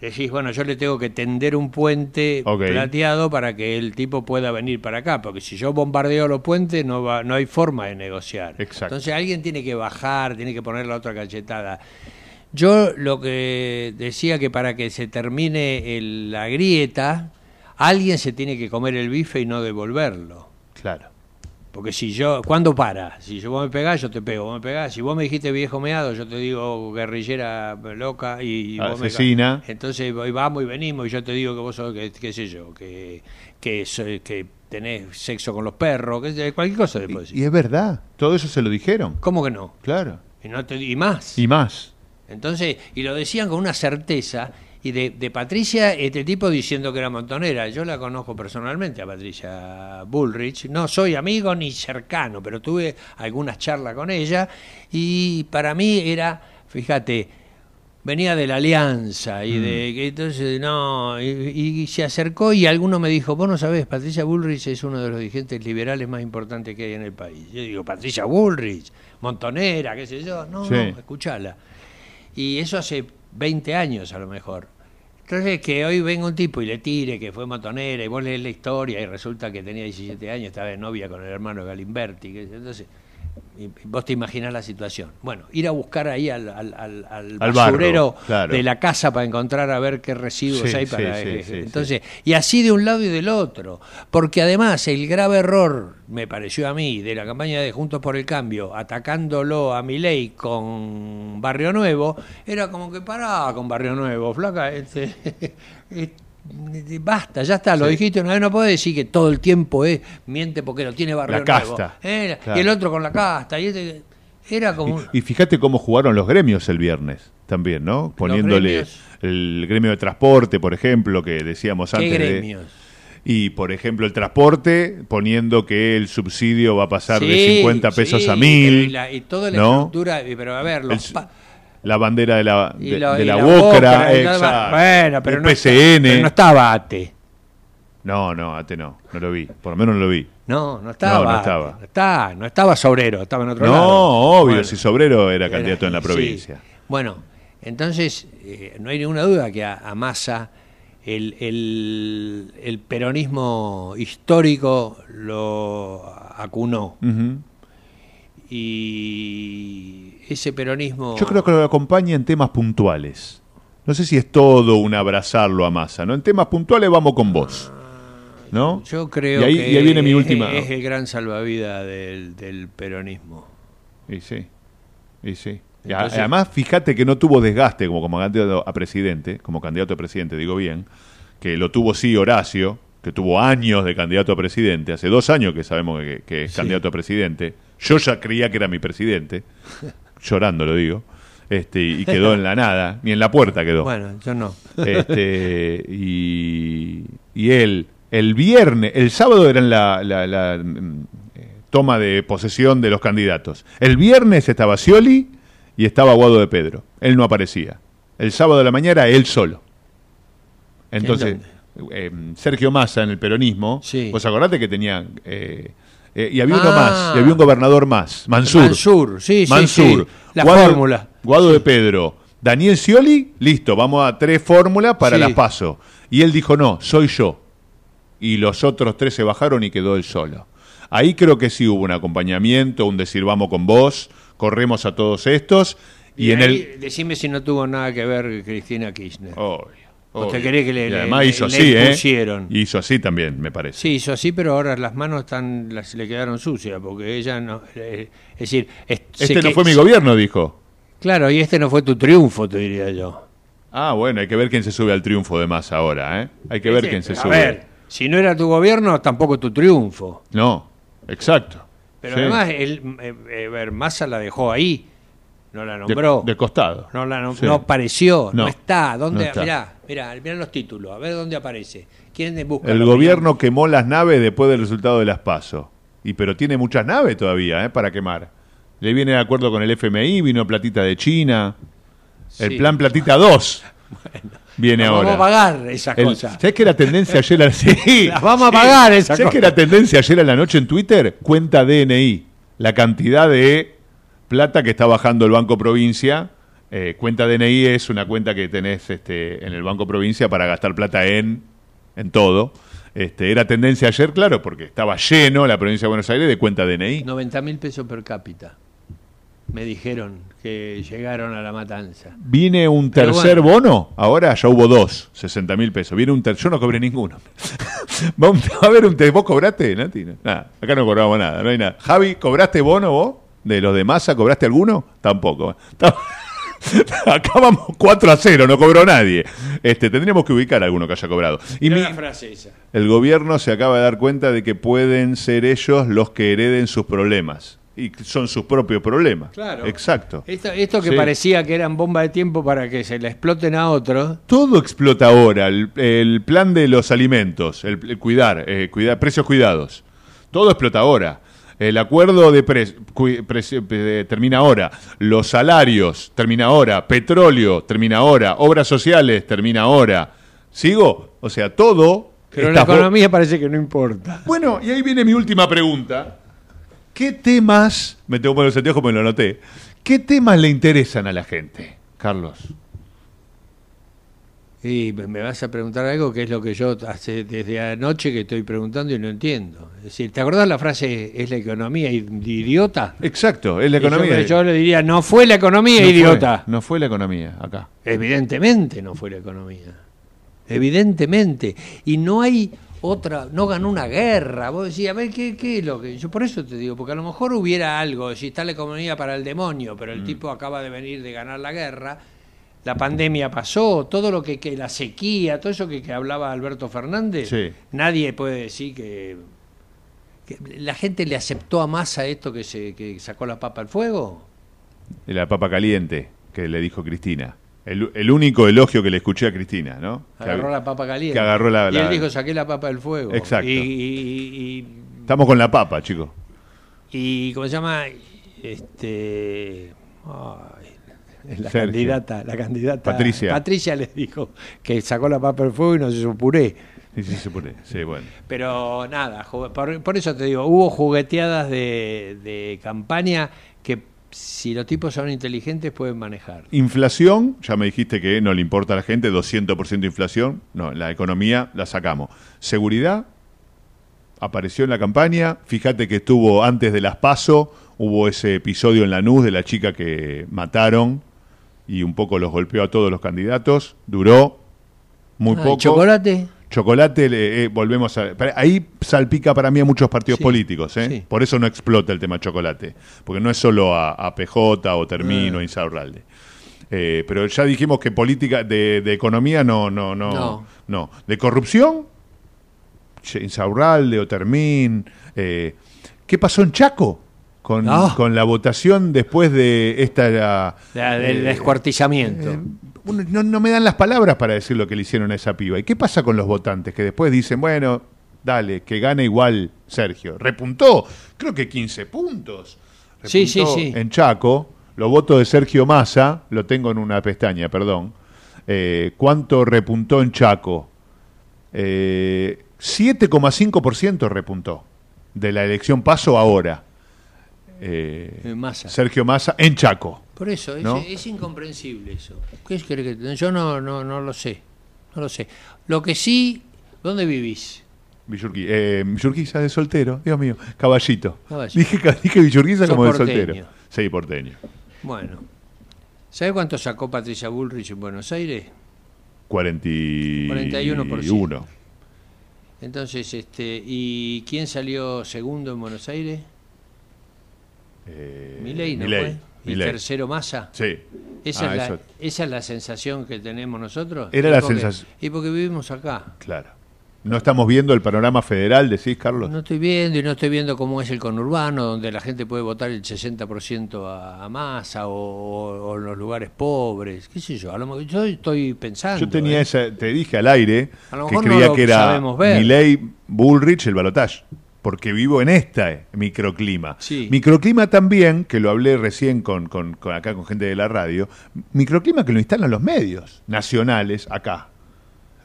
decís, bueno, yo le tengo que tender un puente plateado para que el tipo pueda venir para acá, porque si yo bombardeo los puentes no va, no hay forma de negociar. Exacto. Entonces alguien tiene que bajar, tiene que poner la otra cachetada. Yo lo que decía que para que se termine el- la grieta, alguien se tiene que comer el bife y no devolverlo. Claro. Porque si yo, ¿cuándo para? Si yo vos me pegás, yo te pego, vos me pegás. Si vos me dijiste viejo meado, yo te digo guerrillera loca y, y vos me- Asesina. Entonces voy- vamos y venimos y yo te digo que vos sos, que, qué sé yo, que, que, soy- que tenés sexo con los perros, que cualquier cosa le puedo decir. Y es verdad, todo eso se lo dijeron. ¿Cómo que no? Claro. Y, no te, y más. Y más. Entonces, y lo decían con una certeza. Y de, de Patricia, este tipo diciendo que era montonera. Yo la conozco personalmente a Patricia Bullrich. No soy amigo ni cercano, pero tuve algunas charlas con ella. Y para mí era, fíjate, venía de la alianza y de que entonces no y, y se acercó y alguno me dijo vos no sabés Patricia Bullrich es uno de los dirigentes liberales más importantes que hay en el país yo digo Patricia Bullrich Montonera qué sé yo no Sí. no escuchala y eso hace 20 años a lo mejor. Entonces que hoy venga un tipo y le tire que fue Montonera y vos lees la historia y resulta que tenía 17 años estaba de novia con el hermano Galimberti entonces y- vos te imaginás la situación. Bueno, ir a buscar ahí al, al, al- al Al basurero barro, claro. de la casa para encontrar a ver qué residuos Sí, hay para... sí, eh, sí, entonces, y así de un lado y del otro. Porque además el grave error, me pareció a mí, de la campaña de Juntos por el Cambio, atacándolo a Milei con Barrio Nuevo, era como que pará con Barrio Nuevo, flaca, este, eh, Basta, ya está, lo Sí. dijiste una vez, no podés decir que todo el tiempo es miente porque lo tiene Barrio La casta. Nuevo. Eh, Claro. Y el otro con la casta. Y este- era como. un- Y fíjate cómo jugaron los gremios el viernes también, ¿no? Poniéndole el gremio de transporte, por ejemplo, que decíamos ¿Qué antes. de- y, por ejemplo, el transporte, poniendo que el subsidio va a pasar de Sí, 50 pesos sí, a pero 1000. Y, la- y toda la ¿no? estructura, y- pero a ver, los El- La bandera de la, de, lo- de la, la. Bueno, pero no PCN. pero no estaba ATE. No, no, ate no, no lo vi. Por lo menos no lo vi. No, no estaba. No, no estaba. No, está, no estaba Sobrero, estaba en otro No, lado. obvio, Bueno, si Sobrero era era- candidato en la sí. provincia. Bueno, entonces eh, no hay ninguna duda que a, a Massa el, el, el peronismo histórico lo acunó. Ujú. Y ese peronismo... Yo creo que lo acompaña en temas puntuales. No sé si es todo un abrazarlo a masa, ¿no? En temas puntuales vamos con vos. ¿No? Yo creo y ahí, que y ahí viene mi es- última. es el gran salvavidas del, del peronismo. Y sí. Y sí. Entonces- además, fíjate que no tuvo desgaste como, como candidato a presidente, como candidato a presidente, digo bien, que lo tuvo sí Horacio, que tuvo años de candidato a presidente, hace dos años que sabemos que, que es Sí. candidato a presidente. Yo ya creía que era mi presidente, llorando lo digo, este, y quedó en la nada, ni en la puerta quedó. Bueno, yo no. Este, y, y él, el viernes, el sábado era la, la- la, mm, eh, toma de posesión de los candidatos. El viernes estaba Scioli y estaba Guado de Pedro. Él no aparecía. El sábado de la mañana, él solo. Entonces, eh, Sergio Massa en el peronismo, Sí. vos acordate que tenía... eh, eh, y había uno Ah. más, y había un gobernador más, Mansur. Mansur, sí, sí, Mansur. sí. La Guado- fórmula. Guado de Pedro, Daniel Scioli, listo, vamos a tres fórmulas para Sí. las paso. Y él dijo, no, soy yo. Y los otros tres se bajaron y quedó él solo. Ahí creo que sí hubo un acompañamiento, un decir, vamos con vos, corremos a todos estos. Y, en ahí, el... Decime si no tuvo nada que ver Cristina Kirchner. ¿Usted querés que le, Y le- además le- hizo le así, ¿eh? impusieron? Hizo así también, me parece. Sí, hizo así, pero ahora las manos están, las, le quedaron sucias, porque ella no... eh, es decir... es- Este no que- fue mi gobierno, dijo. Claro, y este no fue tu triunfo, te diría yo. Ah, bueno, hay que ver quién se sube al triunfo de más ahora, ¿eh? Hay que ver Sí, quién se a sube. ver, si no era tu gobierno, tampoco tu triunfo. No, exacto. Pero Sí. además, él, eh, eh, ver, Massa la dejó ahí, no la nombró. De, de costado. No, la nom- Sí. no apareció, no, No, está. ¿Dónde? no está. Mirá, mirá, mirá los títulos, a ver dónde aparece. ¿Quién busca? El la gobierno quemó las naves después del resultado de las PASO. Y pero tiene muchas naves todavía, ¿eh? Para quemar. Le viene de acuerdo con el FMI, vino platita de China. El Sí. plan platita 2. Viene ahora. vamos a pagar esas El- cosas. ¿Sabés que era tendencia ayer? a- Sí, Las vamos a pagar esas ¿Sabés que cosas. era tendencia ayer a la noche en Twitter? Cuenta DNI. La cantidad de plata que está bajando el Banco Provincia. Eh, cuenta DNI es una cuenta que tenés este, en el Banco Provincia para gastar plata en, en todo. Este, era tendencia ayer, claro, porque estaba lleno la provincia de Buenos Aires de cuenta DNI. 90 mil pesos per cápita. Me dijeron que llegaron a la matanza. Viene un Pero tercer bueno. bono, ahora ya hubo dos, 60 mil pesos. Viene un ter yo no cobré ninguno. Vamos a ver un te- ¿Vos cobraste, Nati? Nada, acá no cobramos nada, no hay nada. Javi, ¿cobraste bono vos? ¿De los de masa cobraste alguno? Tampoco. Ta- Acá vamos 4 a 0, no cobró nadie. Este, tendríamos que ubicar a alguno que haya cobrado. Y mi- frase esa. el gobierno se acaba de dar cuenta de que pueden ser ellos los que hereden sus problemas. Y son sus propios problemas. Claro. Exacto. Esto, esto que Sí. parecía que eran bombas de tiempo para que se la exploten a otros. Todo explota ahora. El, el plan de los alimentos, el, el cuidar, eh, cuidar, precios cuidados. Todo explota ahora. El acuerdo de precios termina ahora. Los salarios termina ahora. Petróleo termina ahora. Obras sociales termina ahora. ¿Sigo? O sea, todo. Pero la economía parece que no importa. Bueno, y ahí viene mi última pregunta. ¿Qué temas, me tengo que poner los anteojos porque lo anoté, qué temas le interesan a la gente, Carlos? Y me vas a preguntar algo que es lo que yo hace desde anoche que estoy preguntando y no entiendo. Es decir, ¿te acordás la frase es la economía idiota? Exacto, es la economía. Yo, le diría, no fue la economía idiota. no fue la economía acá. Evidentemente no fue la economía. Evidentemente. Y no hay otra, no ganó una guerra. Vos decís, a ver, ¿qué, qué es lo que.? Yo por eso te digo, porque a lo mejor hubiera algo, si está la economía para el demonio, pero el mm. tipo acaba de venir de ganar la guerra la pandemia pasó, todo lo que, que la sequía, todo eso que, que hablaba Alberto Fernández, nadie puede decir que, la gente le aceptó a masa esto que se que sacó la papa al fuego. La papa caliente, que le dijo Cristina. El, único elogio que le escuché a Cristina, ¿no? Agarró la papa caliente. Que agarró la, y él dijo, saqué la papa del fuego. Exacto. Y, Estamos con la papa, chicos. Y, ¿cómo se llama? Este la candidata, la candidata Patricia. Patricia les dijo que sacó la papa del fuego y no se hizo puré. Sí, sí, se puré, sí, bueno. Pero nada, por, eso te digo, hubo jugueteadas de, de campaña que si los tipos son inteligentes pueden manejar. Inflación, ya me dijiste que no le importa a la gente, 200% de inflación, no, la economía la sacamos. Seguridad, apareció en la campaña, fíjate que estuvo antes de las PASO, hubo ese episodio en la NUS de la chica que mataron y un poco los golpeó a todos los candidatos. Duró muy poco. ¿Chocolate? Chocolate, eh, volvemos a... Ahí salpica para mí a muchos partidos políticos, ¿eh? Por eso no explota el tema chocolate. Porque no es solo a, PJ o Termino, ah. Insaurralde. Eh, pero ya dijimos que política de, economía no, no, no, no, De corrupción, Insaurralde o Termín. Eh, ¿Qué pasó en Chaco? Con, la votación después de esta... del eh, descuartizamiento. Eh, no, me dan las palabras para decir lo que le hicieron a esa piba. ¿Y qué pasa con los votantes que después dicen, bueno, dale, que gane igual Sergio? Repuntó, creo que 15 puntos. sí, sí, sí. En Chaco, los votos de Sergio Massa, lo tengo en una pestaña, perdón. Eh, ¿Cuánto repuntó en Chaco? 7,5% repuntó de la elección paso ahora eh, Sergio Massa en Chaco. Por eso, es, incomprensible eso. Yo no, no, no lo sé. No lo sé. Lo que sí, ¿dónde vivís? Villurquiza, eh, de soltero, Dios mío, caballito. Dije, dije Villurquiza como de soltero. Sí, porteño. Bueno. ¿Sabe cuánto sacó Patricia Bullrich en Buenos Aires? 41%. Entonces, este, ¿y quién salió segundo en Buenos Aires? Eh, Milei, ¿no fue? ¿Y tercero Massa? Sí. ¿Esa, es ah, la, ¿Esa es la sensación que tenemos nosotros? Era la sensación. Y porque vivimos acá. Claro. ¿No estamos viendo el panorama federal, decís, Carlos? No estoy viendo y no estoy viendo cómo es el conurbano, donde la gente puede votar el 60% a, a masa o, en los lugares pobres, qué sé yo. A lo, yo estoy pensando. Yo tenía ¿eh? esa, te dije al aire que creía que era Milei Bullrich el balotaje porque vivo en este microclima. Microclima también, que lo hablé recién con, con, acá con gente de la radio, microclima que lo instalan los medios nacionales acá.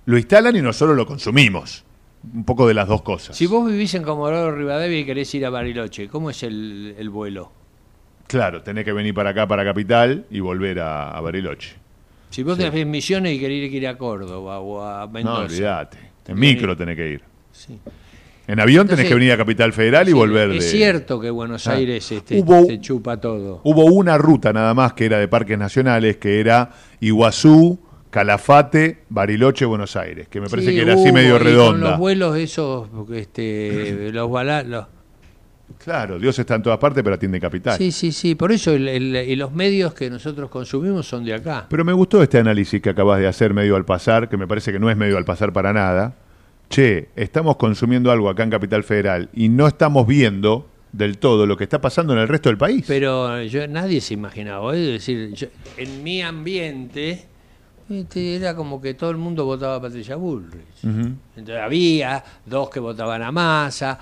Lo instalan y nosotros lo consumimos. Un poco de las dos cosas. Si vos vivís en Comodoro Rivadavia y querés ir a Bariloche, ¿cómo es el, vuelo? Claro, tenés que venir para acá, para Capital, y volver a, Bariloche. Si vos tenés misiones y querés ir a Córdoba o a Mendoza. No, olvídate. En micro tenés que ir. Sí. En avión tenés que venir a Capital Federal y volver. Es cierto que Buenos ah. Aires este, se chupa todo. Hubo una ruta nada más que era de parques nacionales, que era Iguazú, Calafate, Bariloche, Buenos Aires, que me parece que era así medio redonda. Con los vuelos esos, este, los. Claro, Dios está en todas partes, pero atiende capital. Sí, sí, sí, por eso y los medios que nosotros consumimos son de acá. Pero me gustó este análisis que acabas de hacer medio al pasar, que me parece que no es medio al pasar para nada, che, estamos consumiendo algo acá en Capital Federal y no estamos viendo del todo lo que está pasando en el resto del país. Pero yo, nadie se imaginaba, es decir, en mi ambiente Este, era como que todo el mundo votaba a Patricia Bullrich. Entonces había dos que votaban a Massa,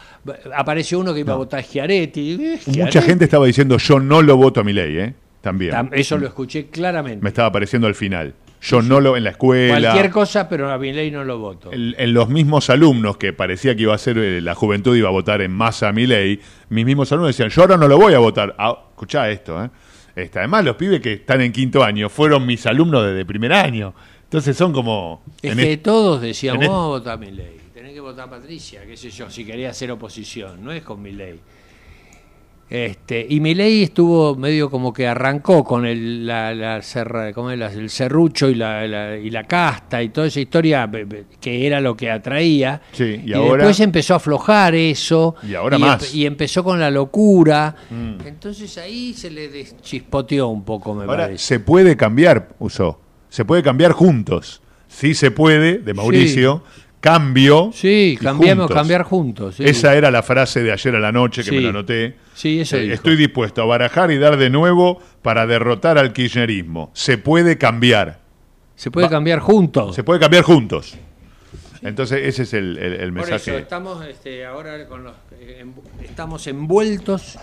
apareció uno que iba a votar a Schiaretti. Eh, Mucha gente estaba diciendo yo no lo voto a mi ley, ¿eh? También. Eso lo escuché claramente. Me estaba apareciendo al final. Yo no lo en la escuela. Cualquier cosa, pero a mi ley no lo voto. En, los mismos alumnos que parecía que iba a ser eh, la juventud iba a votar en masa a mi ley, mis mismos alumnos decían, yo ahora no lo voy a votar. Ah, escuchá esto, ¿eh? Este, además, los pibes que están en quinto año fueron mis alumnos desde primer año. Entonces son como... Es que todos decíamos, vamos a votar a mi ley. Tenés que votar a Patricia, qué sé yo, si quería hacer oposición. No es con mi ley. Este, y ley estuvo medio como que arrancó con el, la, la ¿cómo es? el serrucho y la, y la casta y toda esa historia que era lo que atraía. Sí, y, después empezó a aflojar eso. Y ahora más. y empezó con la locura. Mm. Entonces ahí se le deschispoteó un poco, me ahora, parece. Se puede cambiar, usó. Se puede cambiar juntos. Sí se puede, de Mauricio cambio. Sí, cambiamos, cambiar juntos. Esa era la frase de ayer a la noche que me la anoté. Sí, eso eh, Estoy dispuesto a barajar y dar de nuevo para derrotar al kirchnerismo. Se puede cambiar. Se puede cambiar juntos. Se puede cambiar juntos. Entonces ese es el, mensaje. estamos este, ahora con los, eh, estamos envueltos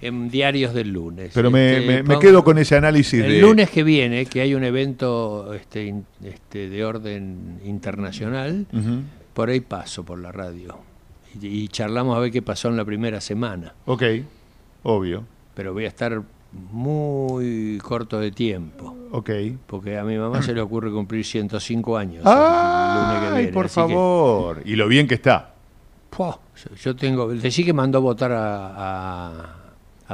en diarios del lunes. Pero me, este, quedo con ese análisis el lunes que viene, que hay un evento este, este de orden internacional, por ahí paso por la radio. Y, charlamos a ver qué pasó en la primera semana. Ok, obvio. Pero voy a estar muy corto de tiempo. Ok. Porque a mi mamá se le ocurre cumplir 105 años. ¡Ay, por favor! Y lo bien que está. yo tengo... Decí que mandó votar a a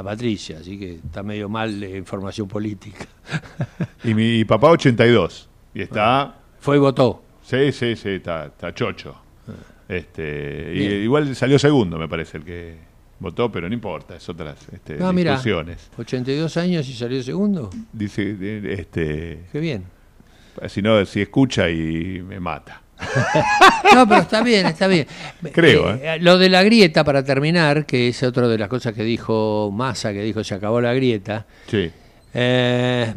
Patricia, así que está medio mal de información política. y mi papá 82, y está... Fue y votó. Sí, sí, sí, está, está chocho. Este, y, igual salió segundo, me parece, el que votó, pero no importa, es otras este, no, mira, 82 años y salió segundo. Dice, este... Qué bien. Si no, si escucha y me mata. No, pero está bien, está bien. Creo. Eh, ¿eh? Lo de la grieta, para terminar, que es otra de las cosas que dijo Massa, que dijo se acabó la grieta. Sí. Eh,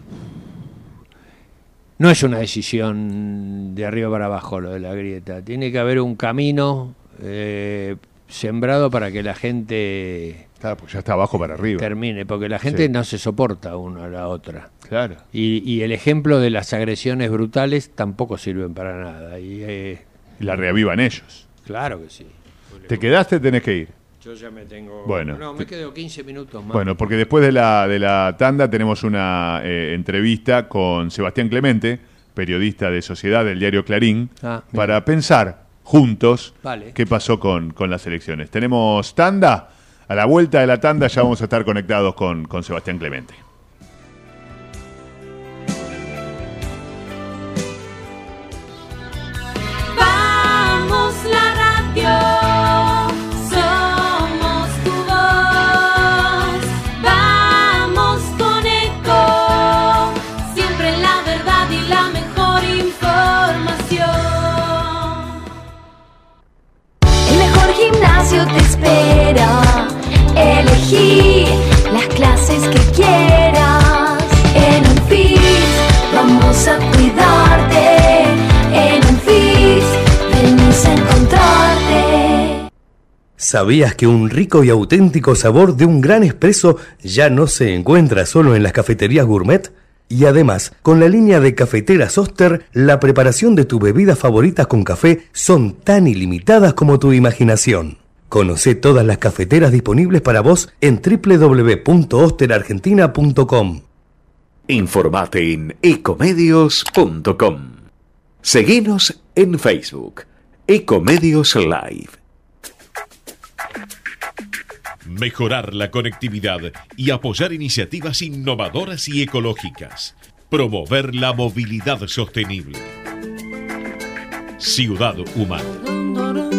no es una decisión de arriba para abajo lo de la grieta. Tiene que haber un camino sembrado para que la gente Claro, ya está abajo para arriba. Termine, porque la gente no se soporta una a la otra. Claro. Y, el ejemplo de las agresiones brutales tampoco sirven para nada. Y, eh, la reavivan ellos. Claro que sí. ¿Te quedaste? Tenés que ir. Yo ya me tengo. Bueno. No, me quedo 15 minutos más. Bueno, porque después de la, de la tanda tenemos una eh, entrevista con Sebastián Clemente, periodista de Sociedad del diario Clarín, ah, para pensar juntos qué pasó con, con las elecciones. Tenemos tanda. A la vuelta de la tanda ya vamos a estar conectados con, con Sebastián Clemente. Que quieras. En un vamos a cuidarte. En un venimos a encontrarte. ¿Sabías que un rico y auténtico sabor de un gran espresso ya no se encuentra solo en las cafeterías gourmet? Y además, con la línea de cafeteras Oster, la preparación de tus bebidas favoritas con café son tan ilimitadas como tu imaginación. Conoce todas las cafeteras disponibles para vos en www.osterargentina.com. Informate en ecomedios.com. Seguinos en Facebook, Ecomedios Live. Mejorar la conectividad y apoyar iniciativas innovadoras y ecológicas. Promover la movilidad sostenible. Ciudad Humana.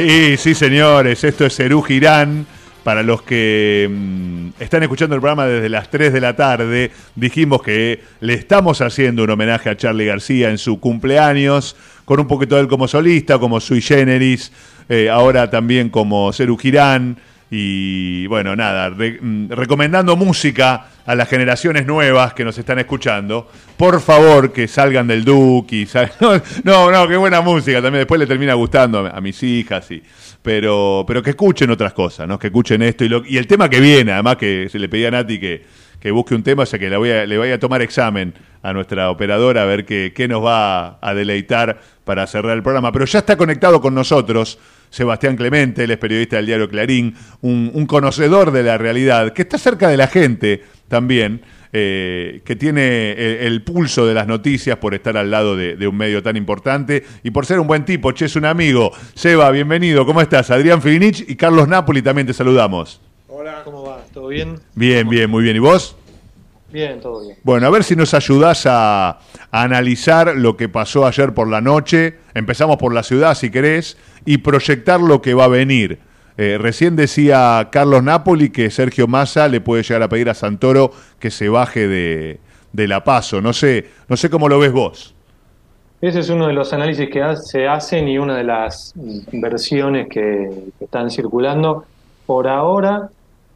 Sí, sí, señores, esto es Cerú Girán. Para los que mm, están escuchando el programa desde las 3 de la tarde, dijimos que le estamos haciendo un homenaje a Charlie García en su cumpleaños, con un poquito de él como solista, como sui generis, eh, ahora también como Cerú Girán. Y bueno, nada, re- mm, recomendando música a las generaciones nuevas que nos están escuchando. Por favor, que salgan del y sal- No, no, qué buena música. También después le termina gustando a, mis hijas. Y, pero, pero que escuchen otras cosas, ¿no? Que escuchen esto. Y, lo- y el tema que viene, además que se le pedía a Nati que, que busque un tema, o sea que le voy a, le voy a tomar examen a nuestra operadora a ver qué, qué nos va a deleitar para cerrar el programa. Pero ya está conectado con nosotros Sebastián Clemente, él es periodista del diario Clarín, un, un conocedor de la realidad, que está cerca de la gente también, eh, que tiene el, el pulso de las noticias por estar al lado de, de un medio tan importante y por ser un buen tipo. Che, es un amigo. Seba, bienvenido. ¿Cómo estás? Adrián Filinich y Carlos Napoli también te saludamos. Hola, ¿cómo va? ¿Todo bien? Bien, bien, muy bien. ¿Y vos? Bien, todo bien. Bueno, a ver si nos ayudás a, a analizar lo que pasó ayer por la noche. Empezamos por la ciudad, si querés, y proyectar lo que va a venir. Eh, recién decía Carlos Napoli que Sergio Massa le puede llegar a pedir a Santoro que se baje de, de la paso. No sé, no sé cómo lo ves vos. Ese es uno de los análisis que se hacen y una de las versiones que, que están circulando. Por ahora,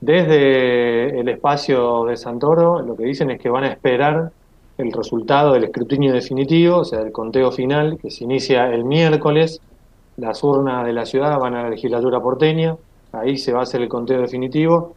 desde el espacio de Santoro, lo que dicen es que van a esperar el resultado del escrutinio definitivo, o sea, del conteo final, que se inicia el miércoles. Las urnas de la ciudad van a la legislatura porteña, ahí se va a hacer el conteo definitivo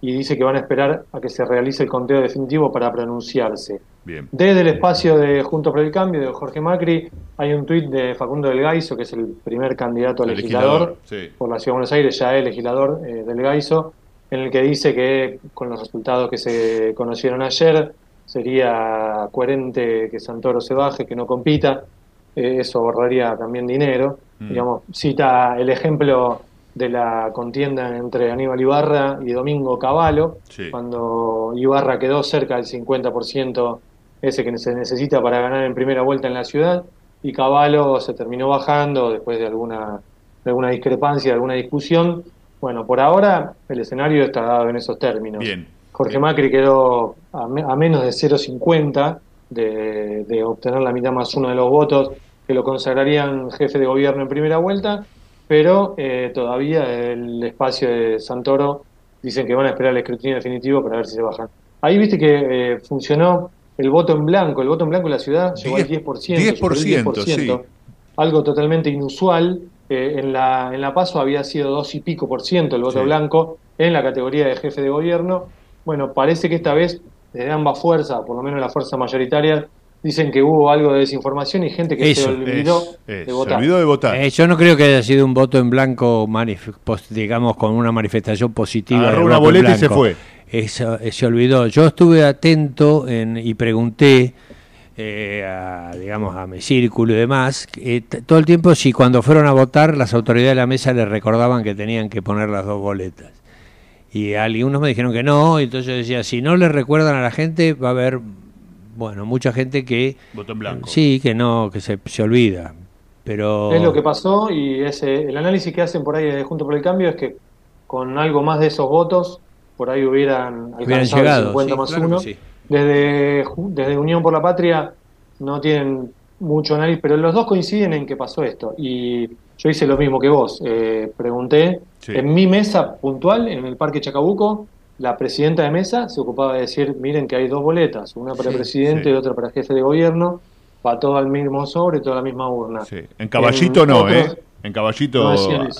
y dice que van a esperar a que se realice el conteo definitivo para pronunciarse. Bien. Desde el espacio de Juntos por el Cambio, de Jorge Macri, hay un tuit de Facundo del Gaiso, que es el primer candidato a legislador, legislador, sí. por la Ciudad de Buenos Aires, ya es legislador eh, del Gaiso, en el que dice que con los resultados que se conocieron ayer, sería coherente que Santoro se baje, que no compita, eh, eso ahorraría también dinero. Mm. Digamos, cita el ejemplo de la contienda entre Aníbal Ibarra y Domingo Cavallo, Sí. cuando Ibarra quedó cerca del 50% ese que se necesita para ganar en primera vuelta en la ciudad, y Cavallo se terminó bajando después de alguna, de alguna discrepancia, de alguna discusión. Bueno, por ahora el escenario está dado en esos términos. Bien. Jorge Macri quedó a, me- a menos de 0,50 de, de obtener la mitad más uno de los votos que lo consagrarían jefe de gobierno en primera vuelta, pero eh, todavía el espacio de Santoro dicen que van a esperar el escrutinio definitivo para ver si se bajan. Ahí viste que eh, funcionó el voto en blanco, el voto en blanco en la ciudad llegó al 10%, superó el 10%, sí. algo totalmente inusual. Eh, en la en la paso había sido dos y pico por ciento el voto Sí. blanco en la categoría de jefe de gobierno. Bueno, parece que esta vez desde ambas fuerzas, por lo menos la fuerza mayoritaria, dicen que hubo algo de desinformación y gente que se olvidó de votar. Se olvidó de votar. Eh, yo no creo que haya sido un voto en blanco, digamos, con una manifestación positiva. Agarró una boleta y se fue. Eso, se olvidó. Yo estuve atento en, y pregunté eh, a, digamos, a mi círculo y demás, eh, todo el tiempo si cuando fueron a votar las autoridades de la mesa les recordaban que tenían que poner las dos boletas. Y algunos me dijeron que no, y entonces yo decía, si no le recuerdan a la gente, va a haber, bueno, mucha gente que... Voto en blanco. Sí, que no, que se, se olvida. Pero... Es lo que pasó y ese, el análisis que hacen por ahí de Junto por el Cambio es que con algo más de esos votos, por ahí hubieran alcanzado llegado, 50 más uno desde, desde Unión por la Patria no tienen mucho análisis, pero los dos coinciden en que pasó esto. Y yo hice lo mismo que vos. Eh, pregunté en mi mesa puntual, en el Parque Chacabuco, la presidenta de mesa se ocupaba de decir, miren que hay dos boletas, una para presidente y otra para jefe de gobierno, va todo al mismo sobre, toda la misma urna. En Caballito no, ¿eh? En Caballito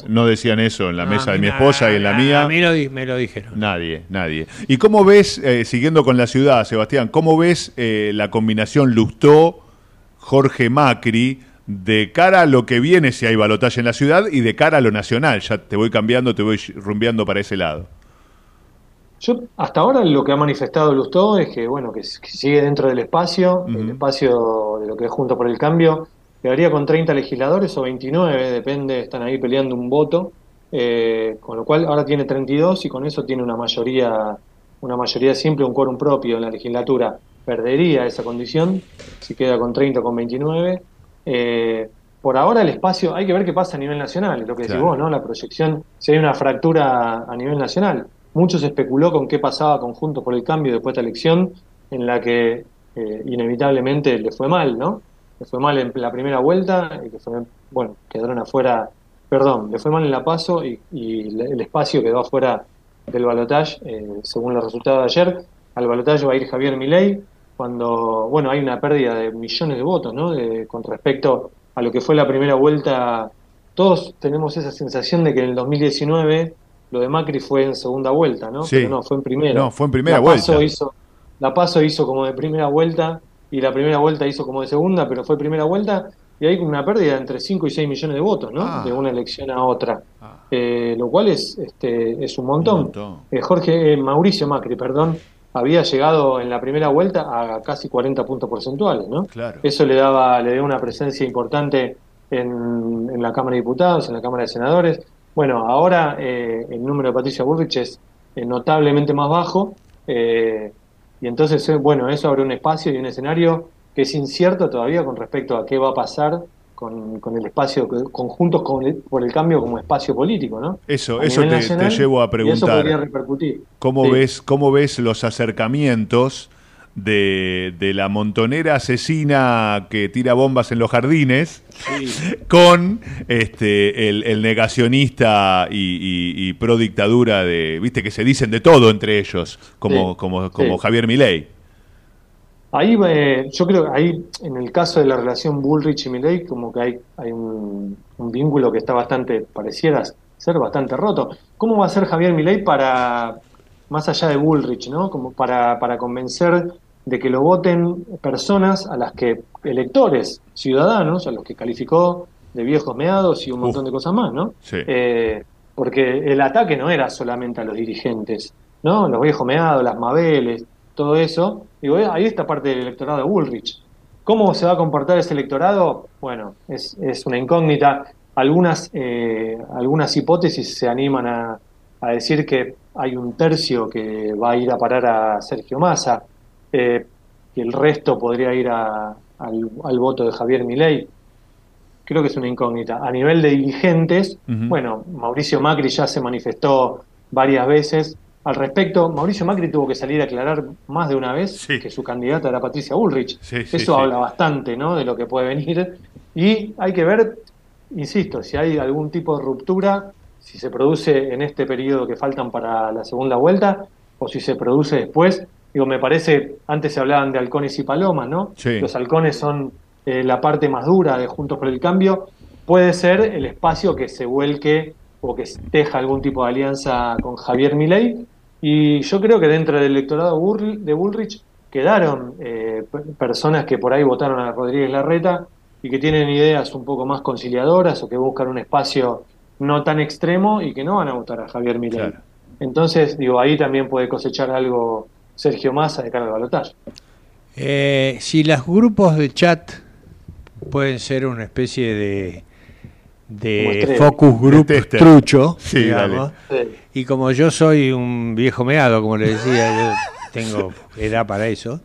no decían eso, en la mesa de mi esposa y en la mía. A mí me lo dijeron. Nadie, nadie. ¿Y cómo ves, eh, siguiendo con la ciudad, Sebastián, cómo ves eh, la combinación Lustó-Jorge Macri de cara a lo que viene si hay balotaje en la ciudad y de cara a lo nacional? Ya te voy cambiando, te voy rumbeando para ese lado. Yo hasta ahora lo que ha manifestado Lustó es que bueno que, sigue dentro del espacio, el espacio de lo que es Junto por el Cambio, quedaría con 30 legisladores o 29, depende, están ahí peleando un voto, eh, con lo cual ahora tiene 32 y con eso tiene una mayoría, una mayoría simple, un quórum propio en la legislatura. Perdería esa condición si queda con 30 o con 29. Eh, por ahora el espacio, hay que ver qué pasa a nivel nacional, lo que decís vos, ¿no? La proyección, si hay una fractura a nivel nacional. Mucho se especuló con qué pasaba conjunto por el cambio después de esta elección, en la que eh, inevitablemente le fue mal, ¿no? Le fue mal en la primera vuelta, y que fue, bueno, quedaron afuera, perdón, le fue mal en la paso y, el espacio quedó afuera del balotaje, eh, según los resultados de ayer. Al balotaje va a ir Javier Milei, cuando, bueno, hay una pérdida de millones de votos, ¿no? con respecto a lo que fue la primera vuelta. Todos tenemos esa sensación de que en el 2019 lo de Macri fue en segunda vuelta, ¿no? Sí. Pero no, fue en primera. No, fue en primera vuelta. Hizo, la Paso hizo como de primera vuelta y la primera vuelta hizo como de segunda, pero fue primera vuelta, y hay una pérdida de entre 5 y 6 millones de votos, ¿no? Ah. De una elección a otra. Ah. Eh, lo cual es, este, es un montón. Eh, Jorge, eh, Mauricio Macri, perdón, había llegado en la primera vuelta a casi 40 puntos porcentuales, ¿no? Eso le daba, le dio una presencia importante en, en, la Cámara de Diputados, en la Cámara de Senadores. Bueno, ahora el número de Patricia Bullrich es notablemente más bajo. Eh, y entonces, eh, bueno, eso abre un espacio y un escenario que es incierto todavía con respecto a qué va a pasar con, el espacio conjuntos con por el cambio como espacio político, ¿no? Eso, eso te, llevo a preguntar. eso podría repercutir. ¿Cómo ves, cómo ves los acercamientos? De, la montonera asesina que tira bombas en los jardines con este el, negacionista y, pro dictadura de viste que se dicen de todo entre ellos como como, como Javier Milei. Ahí eh, yo creo que ahí en el caso de la relación Bullrich y Milei como que hay hay un, vínculo que está bastante pareciera ser bastante roto. Cómo va a ser Javier Milei para más allá de Bullrich, ¿no? Como para, para convencer de que lo voten personas a las que electores, ciudadanos, a los que calificó de viejos meados y un montón de cosas más, ¿no? Eh, porque el ataque no era solamente a los dirigentes, ¿no? Los viejos meados, las Mabeles, todo eso. Digo, eh, ahí está parte del electorado de Bullrich. ¿Cómo se va a comportar ese electorado? Bueno, es, es una incógnita. Algunas, eh, algunas hipótesis se animan a, a decir que hay un tercio que va a ir a parar a Sergio Massa eh, y el resto podría ir al, voto de Javier Milei. Creo que es una incógnita. A nivel de dirigentes, bueno, Mauricio Macri ya se manifestó varias veces al respecto. Mauricio Macri tuvo que salir a aclarar más de una vez que su candidata era Patricia Bullrich. Eso habla bastante ¿no? de lo que puede venir. Y hay que ver, insisto, si hay algún tipo de ruptura, si se produce en este periodo que faltan para la segunda vuelta o si se produce después Digo, me parece, antes se hablaban de halcones y palomas, ¿no? Los halcones son eh, la parte más dura de Juntos por el Cambio. Puede ser el espacio que se vuelque o que deja algún tipo de alianza con Javier Milei. Y yo creo que dentro del electorado de Bullrich quedaron eh, personas que por ahí votaron a Rodríguez Larreta y que tienen ideas un poco más conciliadoras o que buscan un espacio no tan extremo y que no van a votar a Javier Milei. Entonces, digo, ahí también puede cosechar algo Sergio Massa de cara al balotaje. Eh, si los grupos de chat pueden ser una especie de, de focus group trucho, digamos, y como yo soy un viejo meado, como le decía, yo tengo edad para eso,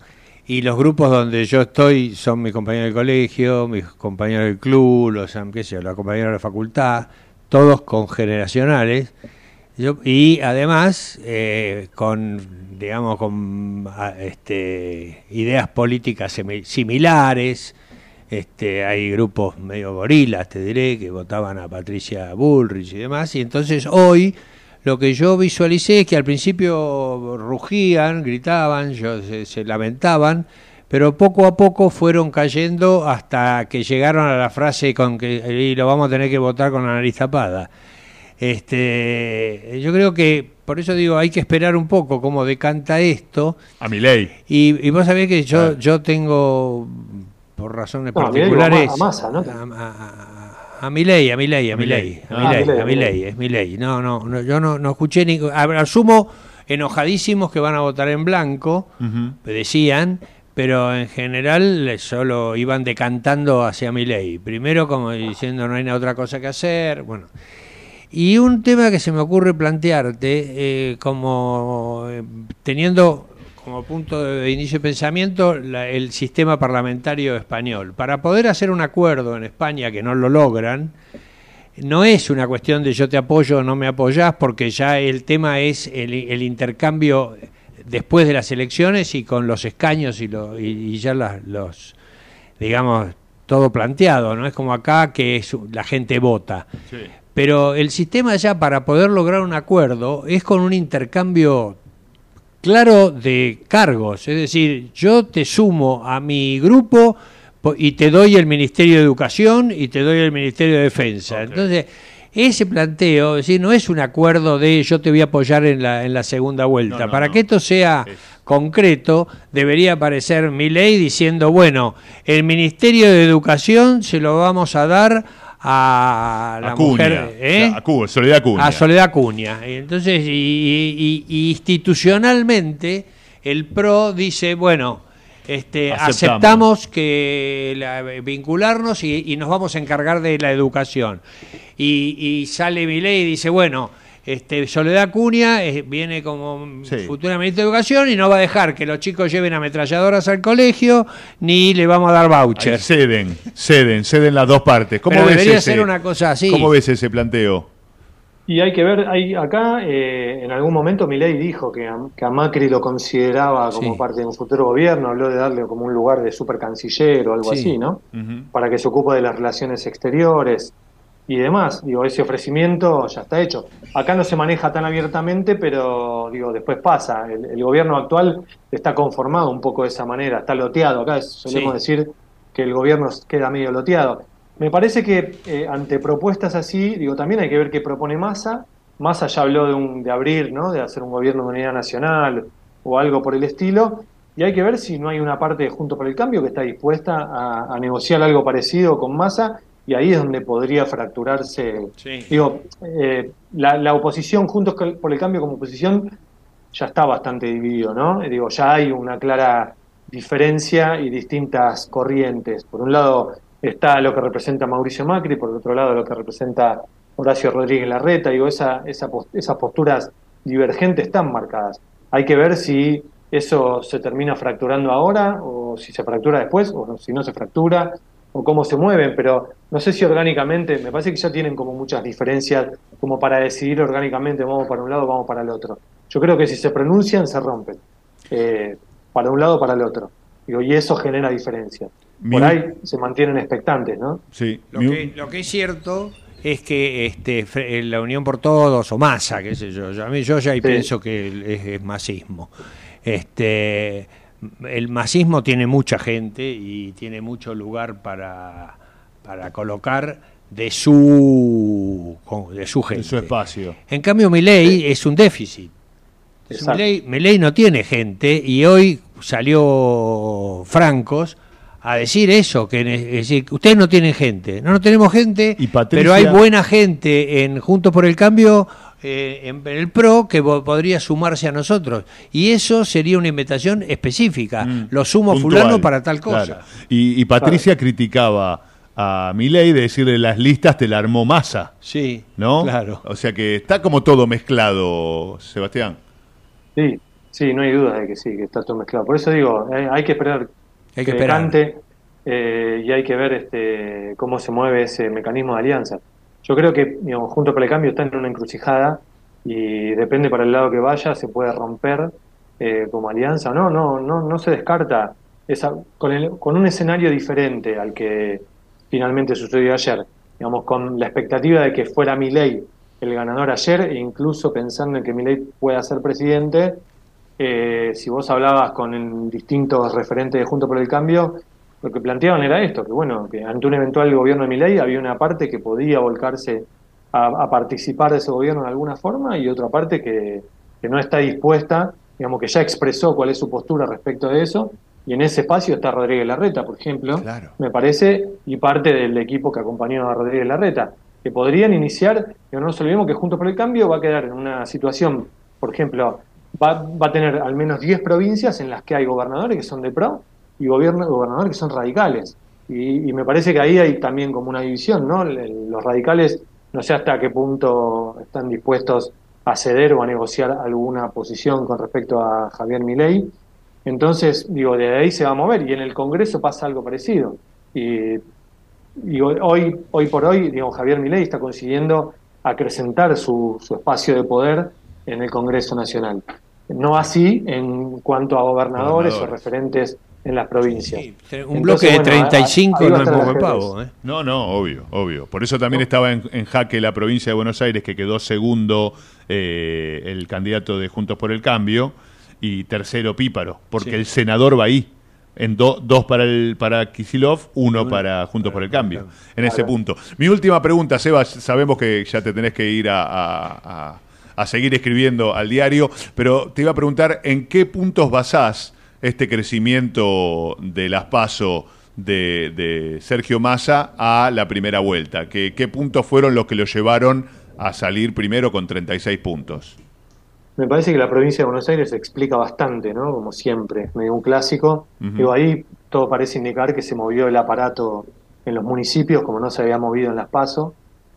y los grupos donde yo estoy son mis compañeros del colegio, mis compañeros del club, los, qué sé, los compañeros de la facultad, todos congeneracionales, y además eh, con digamos con este, ideas políticas similares este, hay grupos medio gorilas te diré que votaban a Patricia Bullrich y demás y entonces hoy lo que yo visualicé es que al principio rugían gritaban se, lamentaban pero poco a poco fueron cayendo hasta que llegaron a la frase con que lo vamos a tener que votar con la nariz tapada este, yo creo que, por eso digo, hay que esperar un poco cómo decanta esto. A mi ley. Y, vos sabés que yo, yo tengo, por razones particulares... A, mi ley, a mi ley, a mi ley, a mi ley, a mi ley, es mi ley. No, no, no yo no, no escuché ni... Asumo enojadísimos que van a votar en blanco, me decían, pero en general solo iban decantando hacia mi ley. Primero como diciendo no hay otra cosa que hacer, bueno... Y un tema que se me ocurre plantearte, eh, como eh, teniendo como punto de inicio de pensamiento el sistema parlamentario español. Para poder hacer un acuerdo en España que no lo logran, no es una cuestión de yo te apoyo o no me apoyás, porque ya el tema es el, intercambio después de las elecciones y con los escaños y, lo, y, ya los, digamos, todo planteado, no es como acá que es, la gente vota. Pero el sistema ya para poder lograr un acuerdo es con un intercambio claro de cargos. Es decir, yo te sumo a mi grupo y te doy el Ministerio de Educación y te doy el Ministerio de Defensa. Entonces, ese planteo, es decir, no es un acuerdo de yo te voy a apoyar en la, en la segunda vuelta. Para que esto sea concreto, debería aparecer mi ley diciendo, bueno, el Ministerio de Educación se lo vamos a dar a la mujer ¿eh? a Soledad Acuña. a Soledad Acuña entonces y, institucionalmente el PRO dice bueno este, aceptamos. que vincularnos y, nos vamos a encargar de la educación y, y sale mi ley y dice bueno este, Soledad Cunha eh, viene como futura ministra de Educación y no va a dejar que los chicos lleven ametralladoras al colegio ni le vamos a dar voucher. ceden, ceden, ceden las dos partes. ¿Cómo ves debería ser una cosa así. ¿Cómo ves ese planteo? Y hay que ver, hay, acá eh, en algún momento Milei dijo que a, Macri lo consideraba como parte de un futuro gobierno, habló de darle como un lugar de super canciller o algo así, ¿no? Para que se ocupe de las relaciones exteriores y demás. Digo, ese ofrecimiento ya está hecho. Acá no se maneja tan abiertamente, pero digo, después pasa. El, gobierno actual está conformado un poco de esa manera, está loteado. Acá solemos decir que el gobierno queda medio loteado. Me parece que eh, ante propuestas así, digo, también hay que ver qué propone Massa. Massa ya habló de, un, de abrir, ¿no? de hacer un gobierno de unidad nacional o algo por el estilo. Y hay que ver si no hay una parte de Junto por el Cambio que está dispuesta a, a negociar algo parecido con Massa y ahí es donde podría fracturarse. Digo, eh, la, oposición, Juntos por el Cambio como oposición, ya está bastante dividido, ¿no? Digo, ya hay una clara diferencia y distintas corrientes. Por un lado está lo que representa Mauricio Macri, por otro lado lo que representa Horacio Rodríguez Larreta. Digo, esa, esa, esas posturas divergentes están marcadas. Hay que ver si eso se termina fracturando ahora o si se fractura después o si no se fractura o cómo se mueven, pero no sé si orgánicamente, me parece que ya tienen como muchas diferencias como para decidir orgánicamente vamos para un lado, vamos para el otro. Yo creo que si se pronuncian, se rompen, eh, para un lado para el otro. y eso genera diferencia. Por ahí se mantienen expectantes, ¿no? Sí. Lo que, lo que es cierto es que este, la Unión por Todos o masa, qué sé yo, yo, a mí, yo ya pienso que es, es masismo. Este, el masismo tiene mucha gente y tiene mucho lugar para, para colocar de su, de su gente. su espacio. En cambio, mi ley es un déficit. Mi ley, no tiene gente y hoy salió Francos a decir eso, que es decir, ustedes no tienen gente, no, no tenemos gente, pero hay buena gente en Juntos por el Cambio, eh, en, el PRO, que podría sumarse a nosotros. Y eso sería una invitación específica, mm. lo sumo fulano para tal cosa. Y, Patricia criticaba a Milei de decirle las listas te la armó masa. Sí, ¿no? Claro. O sea que está como todo mezclado, Sebastián. Sí, sí, no hay duda de que sí, que está todo mezclado. Por eso digo, eh, hay que esperar hay que esperar. Eh, y hay que ver este, cómo se mueve ese mecanismo de alianza. Yo creo que digamos, Junto por el Cambio está en una encrucijada y depende para el lado que vaya, se puede romper eh, como alianza no, no, no, no se descarta esa, con, con un escenario diferente al que finalmente sucedió ayer, digamos, con la expectativa de que fuera Milei el ganador ayer e incluso pensando en que Milei pueda ser presidente, eh, si vos hablabas con distintos referentes de Junto por el Cambio, lo que planteaban era esto, que bueno, que ante un eventual gobierno de Milei había una parte que podía volcarse a, participar de ese gobierno de alguna forma y otra parte que, no está dispuesta, digamos que ya expresó cuál es su postura respecto de eso, y en ese espacio está Rodríguez Larreta, por ejemplo, me parece, y parte del equipo que acompañó a Rodríguez Larreta, que podrían iniciar, y no nos olvidemos que Junto por el Cambio va a quedar en una situación, por ejemplo, va, va a tener al menos 10 provincias en las que hay gobernadores que son de PRO, y gobierno, gobernadores que son radicales. Y, me parece que ahí hay también como una división, ¿no? Los radicales no sé hasta qué punto están dispuestos a ceder o a negociar alguna posición con respecto a Javier Milei. Entonces, digo, de ahí se va a mover y en el Congreso pasa algo parecido. Y digo, hoy, hoy por hoy, digo, Javier Milei está consiguiendo acrecentar su, su espacio de poder en el Congreso Nacional. No así en cuanto a gobernadores. o referentes en las provincias. un bloque de 35 no es poco pavo. ¿eh? No, no, obvio, obvio. Por eso también estaba en, jaque la provincia de Buenos Aires, que quedó segundo eh, el candidato de Juntos por el Cambio y tercero Píparo, porque el senador va ahí. En dos para el para Kisilov, uno para Juntos por el Cambio, en ese punto. Mi última pregunta, Sebas, sabemos que ya te tenés que ir a, a seguir escribiendo al diario, pero te iba a preguntar en qué puntos basás este crecimiento de las PASO de, Sergio Massa a la primera vuelta? ¿Qué, ¿Qué puntos fueron los que lo llevaron a salir primero con 36 puntos? Me parece que la provincia de Buenos Aires explica bastante, ¿no? Como siempre, medio un clásico. Digo, ahí todo parece indicar que se movió el aparato en los municipios como no se había movido en las PASO,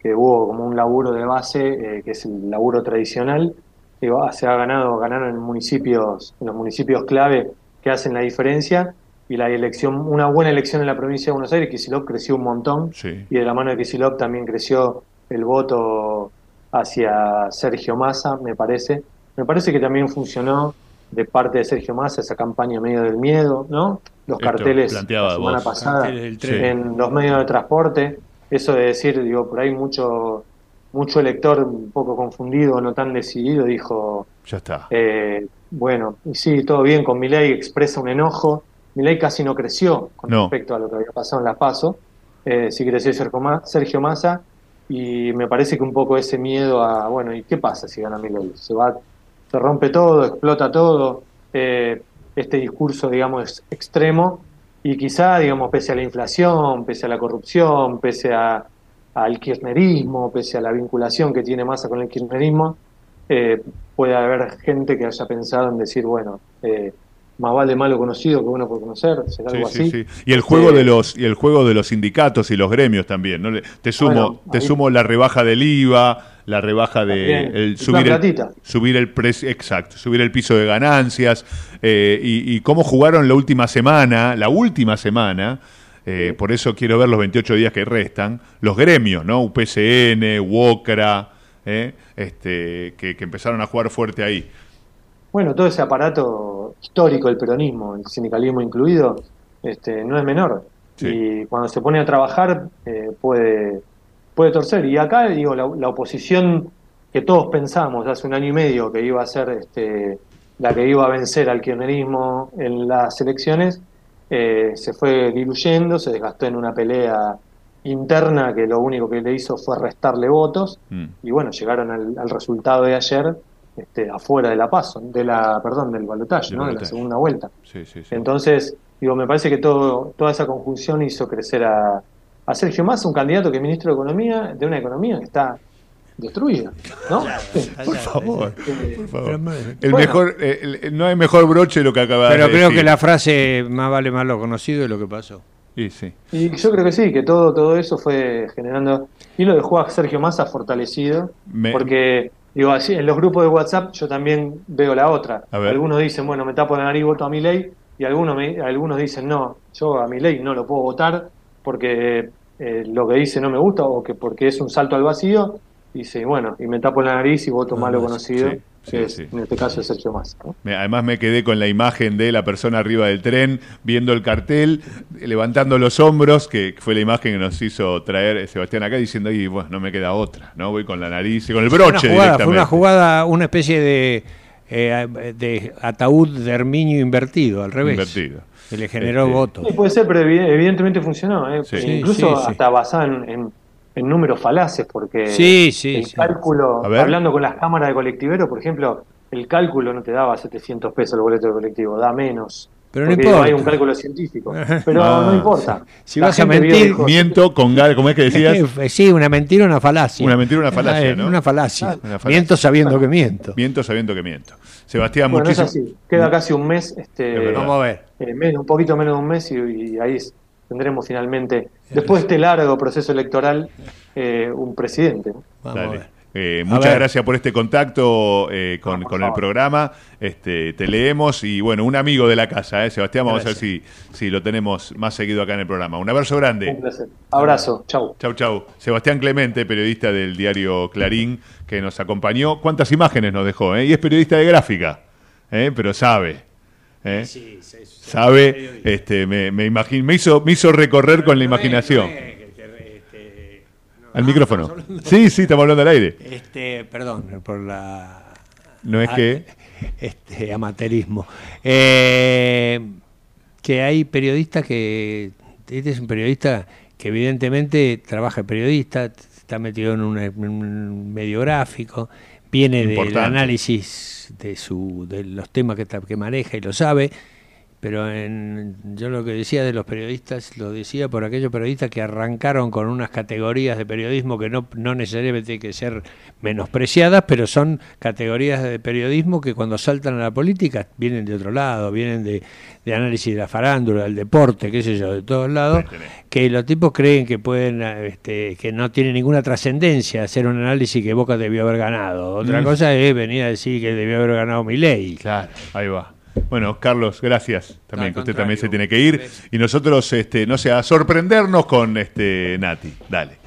que hubo como un laburo de base, eh, que es el laburo tradicional. Digo, ah, se ha ganado, ganaron en municipios, en los municipios clave que hacen la diferencia y la elección, una buena elección en la provincia de Buenos Aires, Kisilov creció un montón y de la mano de Kisilov también creció el voto hacia Sergio Massa, me parece. Me parece que también funcionó de parte de Sergio Massa esa campaña medio del miedo, ¿no? Los carteles la semana pasada en los medios de transporte, eso de decir, digo, por ahí mucho mucho elector un poco confundido, no tan decidido, dijo... Ya está. Eh, bueno, y sí, todo bien, con Milei expresa un enojo. Milei casi no creció con respecto a lo que había pasado en La Paso. Eh, sí creció Sergio Massa y me parece que un poco ese miedo a, bueno, ¿y qué pasa si gana Milei? Se va, se rompe todo, explota todo, eh, este discurso, digamos, extremo y quizá, digamos, pese a la inflación, pese a la corrupción, pese a, al kirchnerismo, pese a la vinculación que tiene Massa con el kirchnerismo, eh, puede haber gente que haya pensado en decir, bueno, eh, más vale malo conocido que bueno por conocer, será algo así. Y el juego de los y el juego de los sindicatos y los gremios también, ¿no? Te sumo te sumo la rebaja del IVA, la rebaja de el, subir el, subir el precio, exacto, subir el piso de ganancias eh, y, y, cómo jugaron la última semana, la última semana. Eh, por eso quiero ver los 28 días que restan, los gremios, ¿no? UPCN, UOCRA, ¿eh? este, que, empezaron a jugar fuerte ahí. Bueno, todo ese aparato histórico del peronismo, el sindicalismo incluido, este, no es menor. Y cuando se pone a trabajar eh, puede, puede torcer. Y acá, digo, la, oposición que todos pensamos hace un año y medio que iba a ser este, la que iba a vencer al kirchnerismo en las elecciones, eh, se fue diluyendo, se desgastó en una pelea interna que lo único que le hizo fue restarle votos mm. y bueno, llegaron al, resultado de ayer este, afuera de la paso, de la, perdón, del balotaje, ¿no? de la segunda vuelta. Entonces, digo, me parece que todo, toda esa conjunción hizo crecer a, a Sergio Massa, un candidato que es ministro de Economía, de una economía que está destruida, ¿no? por favor, por favor. El mejor, no hay mejor broche de lo que acaba de decir. Pero creo que la frase más vale más lo conocido de lo que pasó. Y sí. Y yo creo que sí, que todo, todo eso fue generando. Y lo dejó a Sergio Massa fortalecido, porque digo así, en los grupos de WhatsApp yo también veo la otra. Algunos dicen, bueno, me tapo la nariz, voto a mi ley, y algunos, me, algunos dicen, no, yo a mi ley no lo puedo votar porque eh, lo que dice no me gusta o que porque es un salto al vacío, dice, bueno, y me tapo la nariz y voto malo conocido. que es, en este caso es Sergio Massa. Además me quedé con la imagen de la persona arriba del tren, viendo el cartel, levantando los hombros, que fue la imagen que nos hizo traer Sebastián acá, diciendo, y bueno, no me queda otra, ¿no? Voy con la nariz y con el broche fue una jugada, Fue una jugada, una especie de, eh, de ataúd de Herminio invertido, al revés. Invertido. Que le generó este, votos. puede ser, pero evidentemente funcionó. ¿eh? Incluso hasta basado en, números falaces, porque el cálculo, hablando con las cámaras de colectivero, por ejemplo, el cálculo no te daba 700 pesos el boleto de colectivo, da menos. Pero no importa. hay un cálculo científico. Pero no importa. Si vas a mentir. Miento con gal, ¿cómo es que decías? sí, una mentira o una falacia. Una mentira o una falacia, ¿no? Una falacia. Miento sabiendo que miento. Miento sabiendo que miento. Sebastián, bueno, muchísimo. Es así. Queda casi un mes. Este, Vamos a ver. Eh, un poquito menos de un mes y, ahí tendremos finalmente, después de este largo proceso electoral, eh, un presidente. Vamos a ver. Eh, muchas gracias por este contacto eh, con, el programa. Este, te leemos y bueno, un amigo de la casa, eh, Sebastián, vamos a ver si, si lo tenemos más seguido acá en el programa. Un abrazo grande. Un placer. Abrazo, chau. Chau, chau. Sebastián Clemente, periodista del diario Clarín, que nos acompañó. ¿Cuántas imágenes nos dejó? Y es periodista de gráfica, pero sabe. Sí, sí, sabe, este, me, me, me, hizo, me hizo recorrer con la imaginación. Al micrófono. Sí, sí, estamos hablando al aire. Este, perdón por la. No es que. Este, amateurismo. Eh, que hay periodistas que. Este es un periodista que evidentemente trabaja periodista, está metido en un, medio gráfico, viene del análisis de, su, de los temas que, que maneja y lo sabe pero en, yo lo que decía de los periodistas, lo decía por aquellos periodistas que arrancaron con unas categorías de periodismo que no, no necesariamente tienen que ser menospreciadas, pero son categorías de periodismo que cuando saltan a la política vienen de otro lado, vienen de, análisis de la farándula, del deporte, qué sé yo, de todos lados, que los tipos creen que pueden, este, que no tiene ninguna trascendencia hacer un análisis que Boca debió haber ganado. Otra mm. cosa es venir a decir que debió haber ganado mi ley. Claro, ahí va. Bueno, Carlos, gracias también, que usted también se tiene que ir. Y nosotros, este, no sé, a sorprendernos con este Nati. Dale.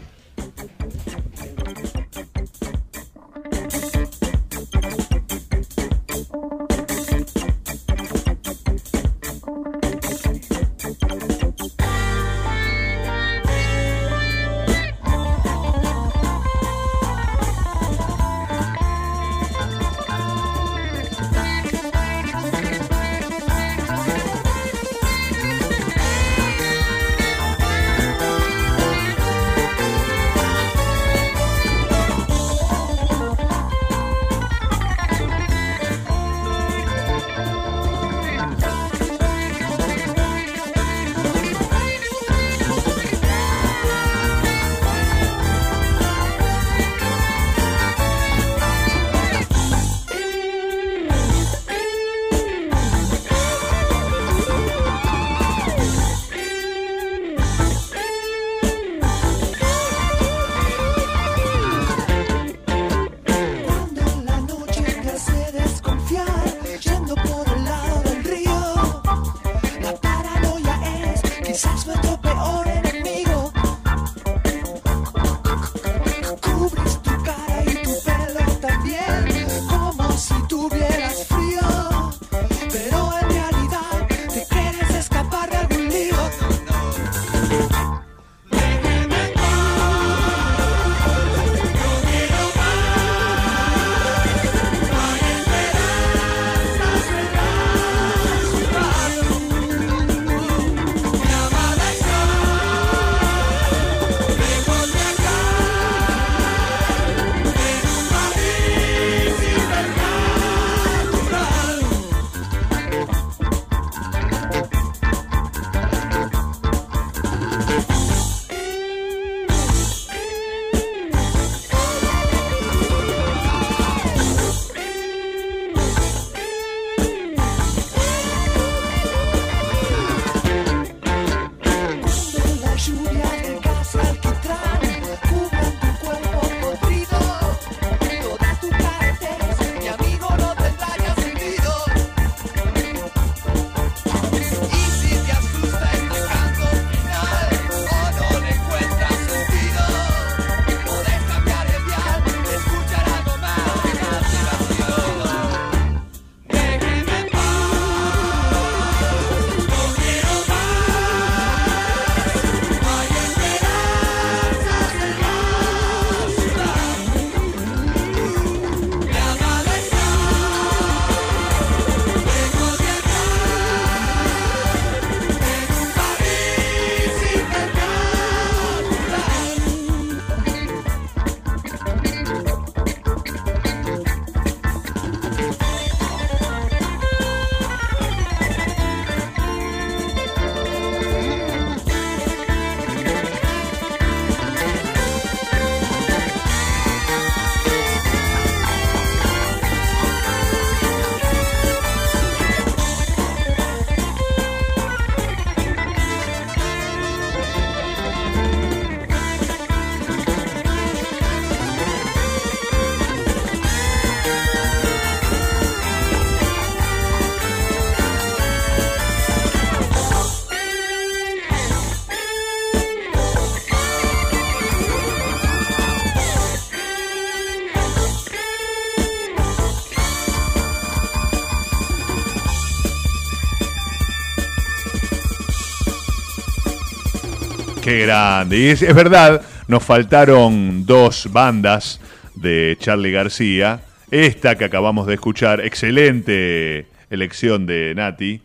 Qué grande. Y es, verdad, nos faltaron dos bandas de Charlie García. Esta que acabamos de escuchar, excelente elección de Nati,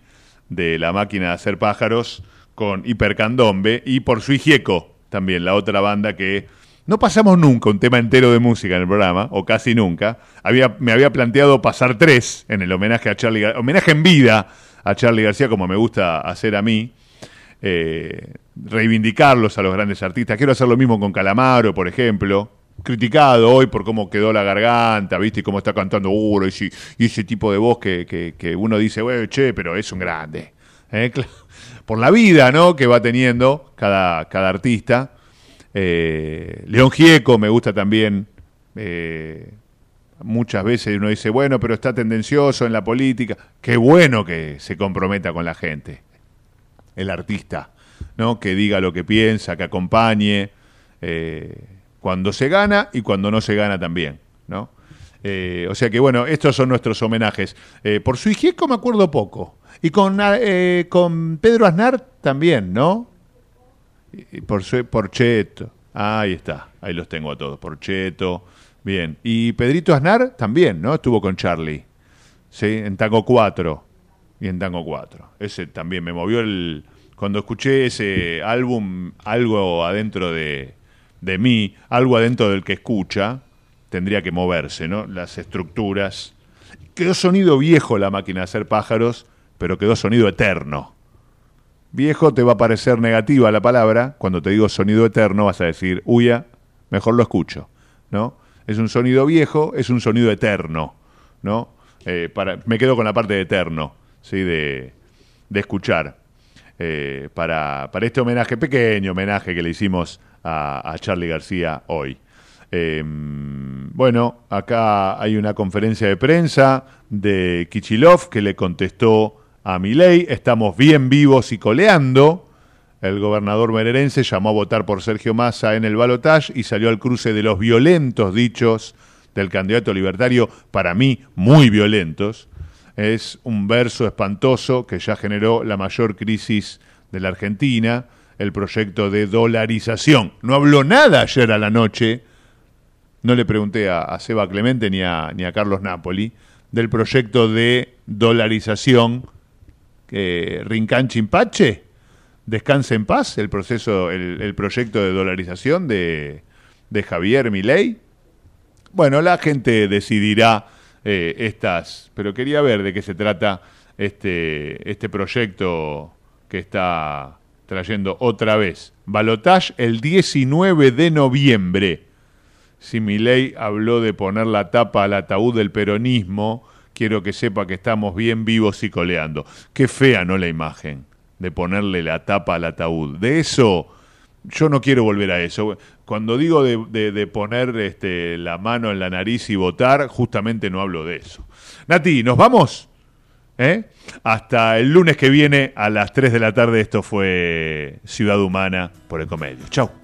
de la máquina de hacer pájaros, con Hipercandombe, y por su Hijieco, también la otra banda que no pasamos nunca un tema entero de música en el programa, o casi nunca. Había, me había planteado pasar tres en el homenaje a Charlie homenaje en vida a Charlie García, como me gusta hacer a mí. Eh, reivindicarlos a los grandes artistas. Quiero hacer lo mismo con Calamaro, por ejemplo. Criticado hoy por cómo quedó la garganta, ¿viste? Y cómo está cantando Uro y, ese tipo de voz que, que, uno dice, bueno, che, pero es un grande. ¿eh? Por la vida, ¿no? Que va teniendo cada, cada artista. Eh, León Gieco me gusta también. Eh, muchas veces uno dice, bueno, pero está tendencioso en la política. Qué bueno que se comprometa con la gente, el artista, ¿no? Que diga lo que piensa, que acompañe, eh, cuando se gana y cuando no se gana también, ¿no? o sea que bueno, estos son nuestros homenajes. por su Gieco me acuerdo poco. Y con, con Pedro Aznar también, ¿no? por, Porcheto. ahí está, ahí los tengo a todos. Porcheto, bien. Y Pedrito Aznar también, ¿no? Estuvo con Charlie, ¿sí? En Tango 4 y en Tango 4. Ese también me movió el... Cuando escuché ese álbum, algo adentro de, de mí, algo adentro del que escucha, tendría que moverse, ¿no? Las estructuras. Quedó sonido viejo la máquina de hacer pájaros, pero quedó sonido eterno. Viejo te va a parecer negativa la palabra, cuando te digo sonido eterno vas a decir, uya, mejor lo escucho, ¿no? Es un sonido viejo, es un sonido eterno, ¿no? Eh, para, me quedo con la parte de eterno, ¿sí? De, de escuchar. Eh, para, para, este homenaje, pequeño homenaje que le hicimos a, a Charlie García hoy. Em, bueno, acá hay una conferencia de prensa de Kichilov que le contestó a ley, Estamos bien vivos y coleando. El gobernador mererense llamó a votar por Sergio Massa en el balotaje y salió al cruce de los violentos dichos del candidato libertario, para mí muy violentos. Es un verso espantoso que ya generó la mayor crisis de la Argentina, el proyecto de dolarización. No habló nada ayer a la noche, no le pregunté a, Seba Clemente ni a, ni a Carlos Napoli, del proyecto de dolarización eh, Rincán Chimpache, descanse en paz, el proceso, el, proyecto de dolarización de, de Javier Milei. Bueno, la gente decidirá eh, estas, pero quería ver de qué se trata este, este proyecto que está trayendo otra vez. Balotage el 19 de noviembre. Si Milei habló de poner la tapa al ataúd del peronismo, quiero que sepa que estamos bien vivos y coleando. Qué fea, ¿no? La imagen de ponerle la tapa al ataúd. De eso, yo no quiero volver a eso. Cuando digo de, poner este, la mano en la nariz y votar, justamente no hablo de eso. Nati, ¿nos vamos? ¿Eh? Hasta el lunes que viene a las 3 de la tarde. Esto fue Ciudad Humana por el Comedio. Chau.